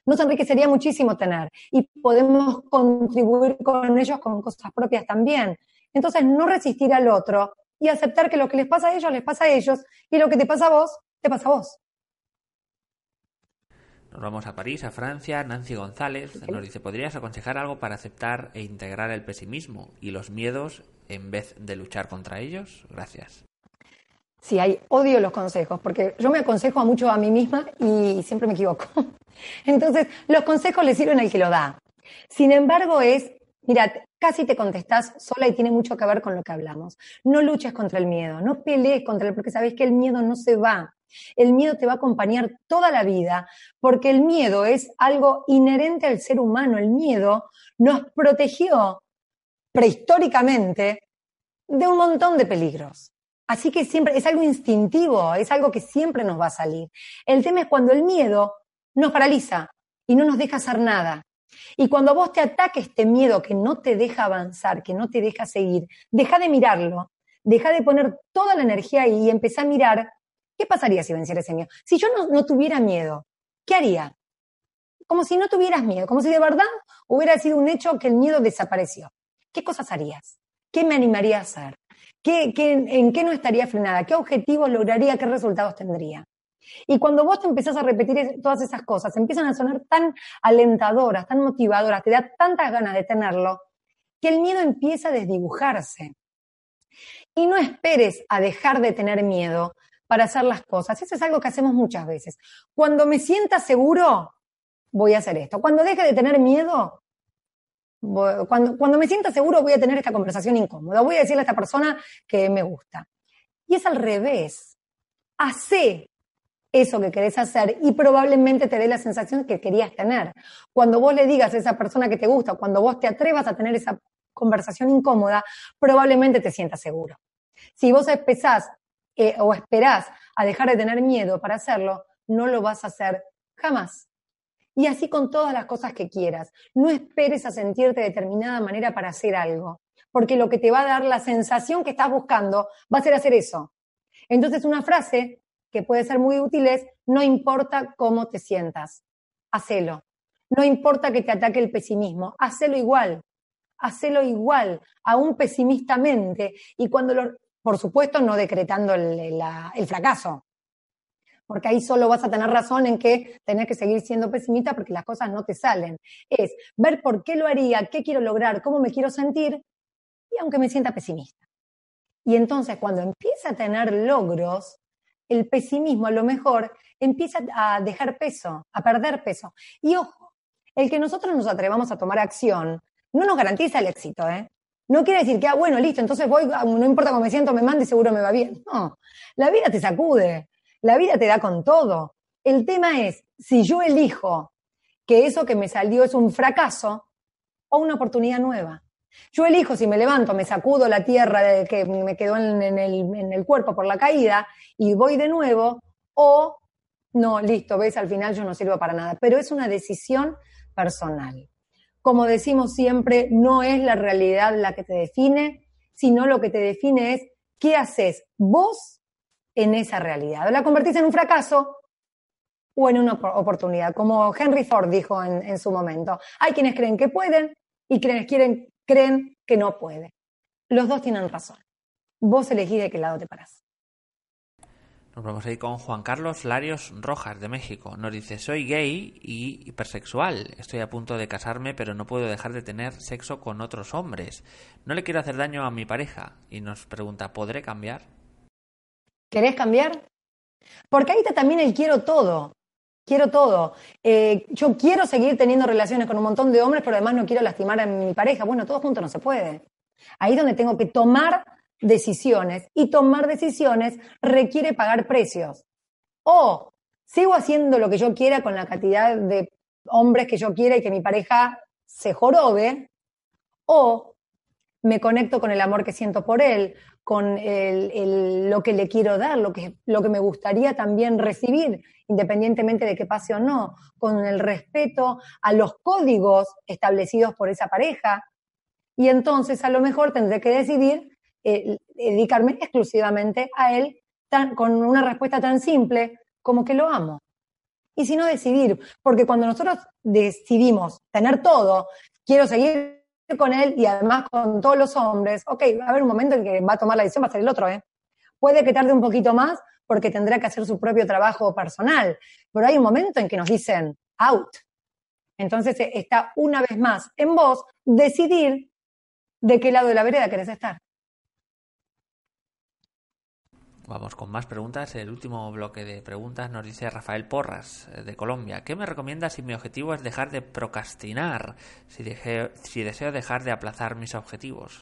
nos enriquecería muchísimo tener y podemos contribuir con ellos con cosas propias también. Entonces, no resistir al otro y aceptar que lo que les pasa a ellos les pasa a ellos y lo que te pasa a vos, te pasa a vos. Nos vamos a París, a Francia. Nancy González nos dice, ¿podrías aconsejar algo para aceptar e integrar el pesimismo y los miedos en vez de luchar contra ellos? Gracias. Sí, hay odio los consejos, porque yo me aconsejo a mucho a mí misma y siempre me equivoco. Entonces, los consejos le sirven al que lo da. Sin embargo, es, mira, casi te contestás sola y tiene mucho que ver con lo que hablamos. No luches contra el miedo, no pelees contra él, porque sabes que el miedo no se va. El miedo te va a acompañar toda la vida, porque el miedo es algo inherente al ser humano. El miedo nos protegió prehistóricamente de un montón de peligros. Así que siempre es algo instintivo, es algo que siempre nos va a salir. El tema es cuando el miedo nos paraliza y no nos deja hacer nada. Y cuando vos te ataque este miedo que no te deja avanzar, que no te deja seguir, deja de mirarlo, deja de poner toda la energía ahí y empezá a mirar qué pasaría si venciera ese miedo. Si yo no, tuviera miedo, ¿qué haría? Como si no tuvieras miedo, como si de verdad hubiera sido un hecho que el miedo desapareció. ¿Qué cosas harías? ¿Qué me animaría a hacer? ¿Qué, qué, en qué no estaría frenada? ¿Qué objetivos lograría? ¿Qué resultados tendría? Y cuando vos te empezás a repetir todas esas cosas, empiezan a sonar tan alentadoras, tan motivadoras, te da tantas ganas de tenerlo, que el miedo empieza a desdibujarse. Y no esperes a dejar de tener miedo para hacer las cosas. Eso es algo que hacemos muchas veces. Cuando me sienta seguro, voy a hacer esto. Cuando deje de tener miedo, cuando, cuando me sienta seguro, voy a tener esta conversación incómoda. Voy a decirle a esta persona que me gusta. Y es al revés. Hacé eso que querés hacer y probablemente te dé la sensación que querías tener. Cuando vos le digas a esa persona que te gusta, cuando vos te atrevas a tener esa conversación incómoda, probablemente te sientas seguro. Si vos empezás o esperás a dejar de tener miedo para hacerlo, no lo vas a hacer jamás. Y así con todas las cosas que quieras. No esperes a sentirte de determinada manera para hacer algo, porque lo que te va a dar la sensación que estás buscando va a ser hacer eso. Entonces, una frase que puede ser muy útil es, no importa cómo te sientas, hacelo. No importa que te ataque el pesimismo, hacelo igual, hacelo igual, aún pesimistamente, y cuando lo, por supuesto, no decretando el, fracaso, porque ahí solo vas a tener razón en que tenés que seguir siendo pesimista porque las cosas no te salen. Es ver por qué lo haría, qué quiero lograr, cómo me quiero sentir, y aunque me sienta pesimista. Y entonces cuando empieza a tener logros, el pesimismo a lo mejor empieza a dejar peso, a perder peso. Y ojo, el que nosotros nos atrevamos a tomar acción no nos garantiza el éxito, ¿eh? No quiere decir que, ah, bueno, listo, entonces voy, ah, no importa cómo me siento, me mande, seguro me va bien. No, la vida te sacude, la vida te da con todo. El tema es, si yo elijo que eso que me salió es un fracaso o una oportunidad nueva. Yo elijo si me levanto, me sacudo la tierra que me quedó en, el, cuerpo por la caída y voy de nuevo, o no, listo, ves, al final yo no sirvo para nada. Pero es una decisión personal. Como decimos siempre, no es la realidad la que te define, sino lo que te define es qué haces vos en esa realidad. La convertís en un fracaso o en una oportunidad, como Henry Ford dijo en, su momento. Hay quienes creen que pueden y quienes quieren creen que no puede. Los dos tienen razón. Vos elegís de qué lado te parás. Nos vamos a ir con Juan Carlos Larios Rojas de México. Nos dice, soy gay y hipersexual. Estoy a punto de casarme, pero no puedo dejar de tener sexo con otros hombres. No le quiero hacer daño a mi pareja. Y nos pregunta, ¿podré cambiar? ¿Querés cambiar? Porque ahí está también el quiero todo. quiero todo. Eh, yo quiero seguir teniendo relaciones con un montón de hombres, pero además no quiero lastimar a mi pareja. Bueno, todo junto no se puede. Ahí es donde tengo que tomar decisiones y tomar decisiones requiere pagar precios. O sigo haciendo lo que yo quiera con la cantidad de hombres que yo quiera y que mi pareja se jorobe, o me conecto con el amor que siento por él, con lo que le quiero dar, lo que, lo que me gustaría también recibir, independientemente de que pase o no, con el respeto a los códigos establecidos por esa pareja. Y entonces a lo mejor tendré que decidir eh, dedicarme exclusivamente a él con una respuesta tan simple como que lo amo. Y si no decidir, porque cuando nosotros decidimos tener todo, quiero seguir con él y además con todos los hombres, ok, va a haber un momento en que va a tomar la decisión, va a ser el otro, ¿eh? Puede que tarde un poquito más porque tendrá que hacer su propio trabajo personal, pero hay un momento en que nos dicen out. Entonces eh, está una vez más en vos decidir de qué lado de la vereda querés estar. Vamos con más preguntas. El último bloque de preguntas nos dice Rafael Porras, eh, de Colombia. ¿Qué me recomienda si mi objetivo es dejar de procrastinar? Si, si deseo dejar de aplazar mis objetivos.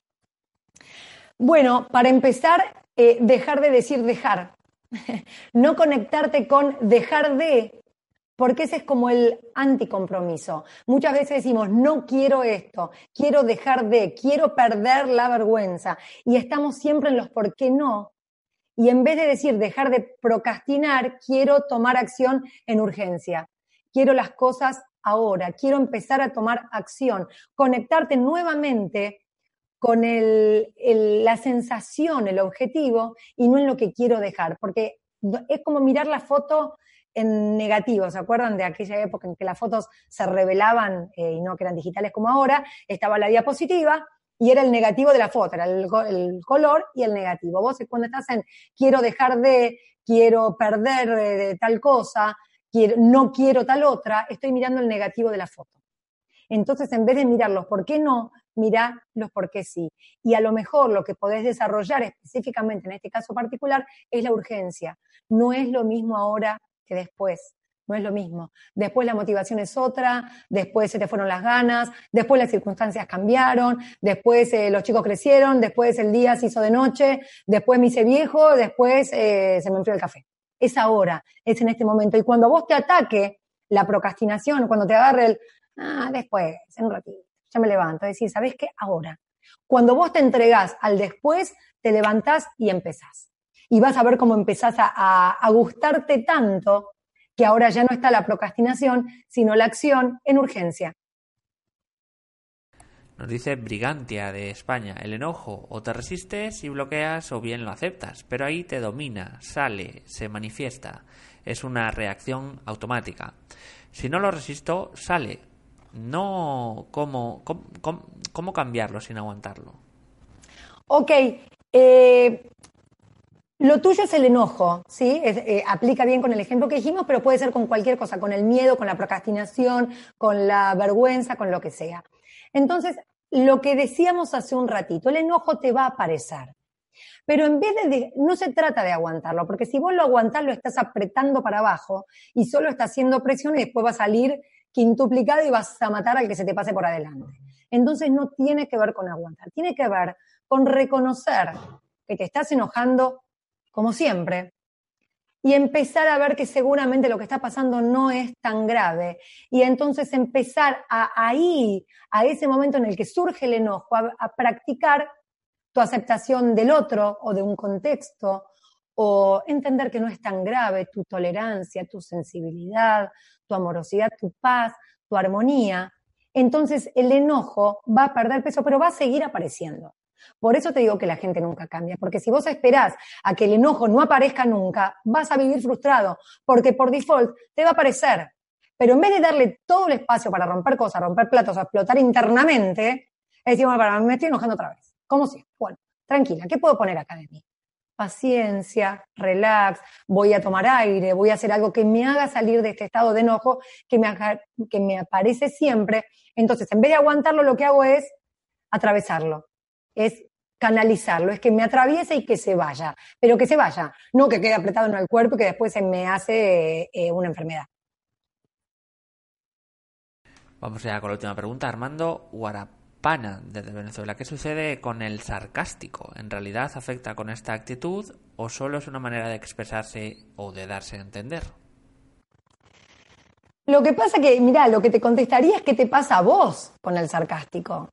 Bueno, para empezar, eh, dejar de decir dejar. no conectarte con dejar de, porque ese es como el anticompromiso. Muchas veces decimos, no quiero esto, quiero dejar de, quiero perder la vergüenza. Y estamos siempre en los por qué no, y en vez de decir dejar de procrastinar, quiero tomar acción en urgencia. Quiero las cosas ahora, quiero empezar a tomar acción, conectarte nuevamente con la sensación, el objetivo, y no en lo que quiero dejar, porque es como mirar la foto en negativo, ¿se acuerdan de aquella época en que las fotos se revelaban eh, y no que eran digitales como ahora? Estaba la diapositiva, y era el negativo de la foto, era el, color y el negativo. Vos cuando estás en quiero dejar de, quiero perder de, tal cosa, quiero, no quiero tal otra, estoy mirando el negativo de la foto. Entonces, en vez de mirar los por qué no, mira los por qué sí. Y a lo mejor lo que podés desarrollar específicamente en este caso particular es la urgencia. No es lo mismo ahora que después no es lo mismo. Después la motivación es otra, después se te fueron las ganas, después las circunstancias cambiaron, después eh, los chicos crecieron, después el día se hizo de noche, después me hice viejo, después eh, se me enfrió el café. Es ahora, es en este momento. Y cuando vos te ataque la procrastinación, cuando te agarre el, ah, después, en un ratito, ya me levanto, decir, ¿sabés qué? Ahora. Cuando vos te entregás al después, te levantás y empezás. Y vas a ver cómo empezás a gustarte tanto que ahora ya no está la procrastinación, sino la acción en urgencia. Nos dice Brigantia de España, el enojo o te resistes y bloqueas o bien lo aceptas, pero ahí te domina, sale, se manifiesta. Es una reacción automática. Si no lo resisto, sale. No, ¿cómo, cómo, cambiarlo sin aguantarlo? Ok, eh, lo tuyo es el enojo, ¿sí? Eh, aplica bien con el ejemplo que dijimos, pero puede ser con cualquier cosa, con el miedo, con la procrastinación, con la vergüenza, con lo que sea. Entonces, lo que decíamos hace un ratito, el enojo te va a aparecer. Pero en vez de, no se trata de aguantarlo, porque si vos lo aguantás, lo estás apretando para abajo y solo está haciendo presión y después va a salir quintuplicado y vas a matar al que se te pase por adelante. Entonces no tiene que ver con aguantar, tiene que ver con reconocer que te estás enojando como siempre, y empezar a ver que seguramente lo que está pasando no es tan grave. Y entonces empezar a ahí, a ese momento en el que surge el enojo, a, practicar tu aceptación del otro o de un contexto, o entender que no es tan grave tu tolerancia, tu sensibilidad, tu amorosidad, tu paz, tu armonía. Entonces el enojo va a perder peso, pero va a seguir apareciendo. Por eso te digo que la gente nunca cambia, porque si vos esperás a que el enojo no aparezca nunca, vas a vivir frustrado, porque por default te va a aparecer. Pero en vez de darle todo el espacio para romper cosas, romper platos, a explotar internamente, decimos, para, me estoy enojando otra vez. ¿Cómo si? Bueno, tranquila, ¿qué puedo poner acá de mí? Paciencia, relax, voy a tomar aire, voy a hacer algo que me haga salir de este estado de enojo que me, que me aparece siempre. Entonces, en vez de aguantarlo, lo que hago es atravesarlo es canalizarlo, es que me atraviese y que se vaya, pero que se vaya, no que quede apretado en el cuerpo y que después se me hace eh, una enfermedad. Vamos ya con la última pregunta. Armando Guarapana, desde Venezuela. ¿Qué sucede con el sarcástico? ¿En realidad afecta con esta actitud o solo es una manera de expresarse o de darse a entender? Lo que pasa que, mira, lo que te contestaría es qué te pasa a vos con el sarcástico.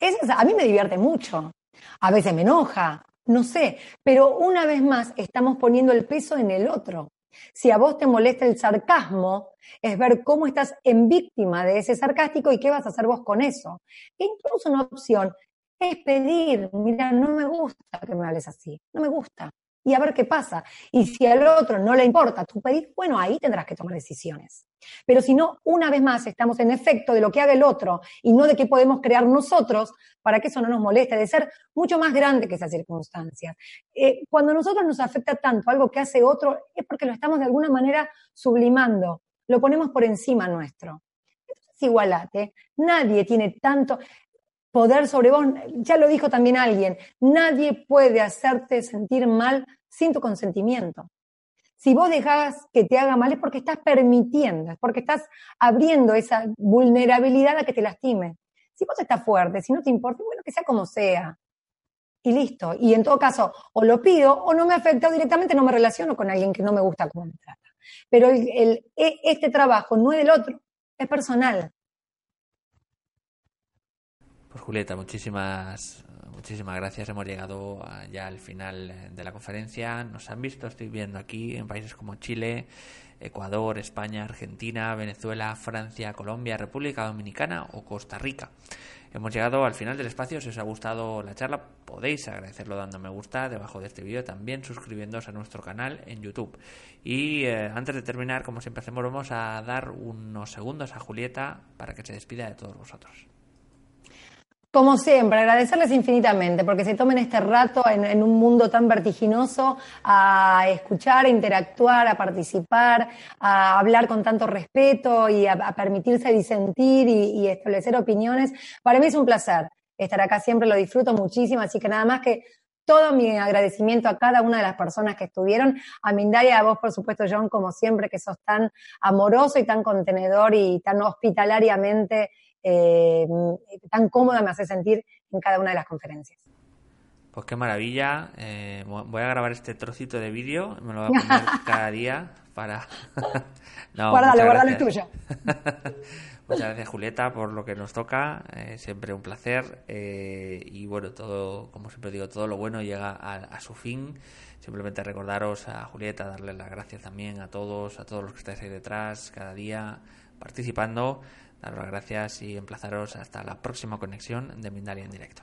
A mí me divierte mucho. A veces me enoja, no sé, pero una vez más estamos poniendo el peso en el otro. Si a vos te molesta el sarcasmo, es ver cómo estás en víctima de ese sarcástico y qué vas a hacer vos con eso. Incluso una opción es pedir, mira, no me gusta que me hables así, no me gusta. Y a ver qué pasa. Y si al otro no le importa tu pedir, bueno, ahí tendrás que tomar decisiones. Pero si no, una vez más estamos en efecto de lo que haga el otro y no de qué podemos crear nosotros para que eso no nos moleste, de ser mucho más grande que esas circunstancias. Eh, cuando a nosotros nos afecta tanto algo que hace otro, es porque lo estamos de alguna manera sublimando, lo ponemos por encima nuestro. Entonces, igualate, nadie tiene tanto poder sobre vos, ya lo dijo también alguien, nadie puede hacerte sentir mal sin tu consentimiento. Si vos dejás que te haga mal es porque estás permitiendo, es porque estás abriendo esa vulnerabilidad a que te lastime. Si vos estás fuerte, si no te importa, bueno, que sea como sea. Y listo. Y en todo caso, o lo pido o no me afecta directamente, no me relaciono con alguien que no me gusta cómo me trata. Pero e, este trabajo no es del otro, es personal. Pues Julieta, muchísimas muchísimas gracias. Hemos llegado ya al final eh, de la conferencia. Nos han visto, estoy viendo aquí, en países como Chile, Ecuador, España, Argentina, Venezuela, Francia, Colombia, República Dominicana o Costa Rica. Hemos llegado al final del espacio. Si os ha gustado la charla, podéis agradecerlo dando me gusta debajo de este vídeo, también suscribiéndoos a nuestro canal en YouTube. Y eh, antes de terminar, como siempre hacemos, vamos a dar unos segundos a Julieta para que se despida de todos vosotros. Como siempre, agradecerles infinitamente porque se tomen este rato en, un mundo tan vertiginoso a escuchar, a interactuar, a participar, a hablar con tanto respeto y a, permitirse disentir y, establecer opiniones. Para mí es un placer estar acá, siempre lo disfruto muchísimo, así que nada más que todo mi agradecimiento a cada una de las personas que estuvieron, a Mindalia, a vos por supuesto John, como siempre, que sos tan amoroso y tan contenedor y tan hospitalariamente eh, tan cómoda me hace sentir en cada una de las conferencias. Pues qué maravilla. Eh, voy a grabar este trocito de vídeo, me lo voy a poner cada día para... no, guárdalo, guárdalo es tuyo. muchas gracias Julieta por lo que nos toca, eh, siempre un placer y bueno, todo, como siempre digo, todo lo bueno llega a, su fin. Simplemente recordaros a Julieta, darle las gracias también a todos, a todos los que estáis ahí detrás, cada día participando daros gracias y emplazaros hasta la próxima conexión de Mindalia en directo.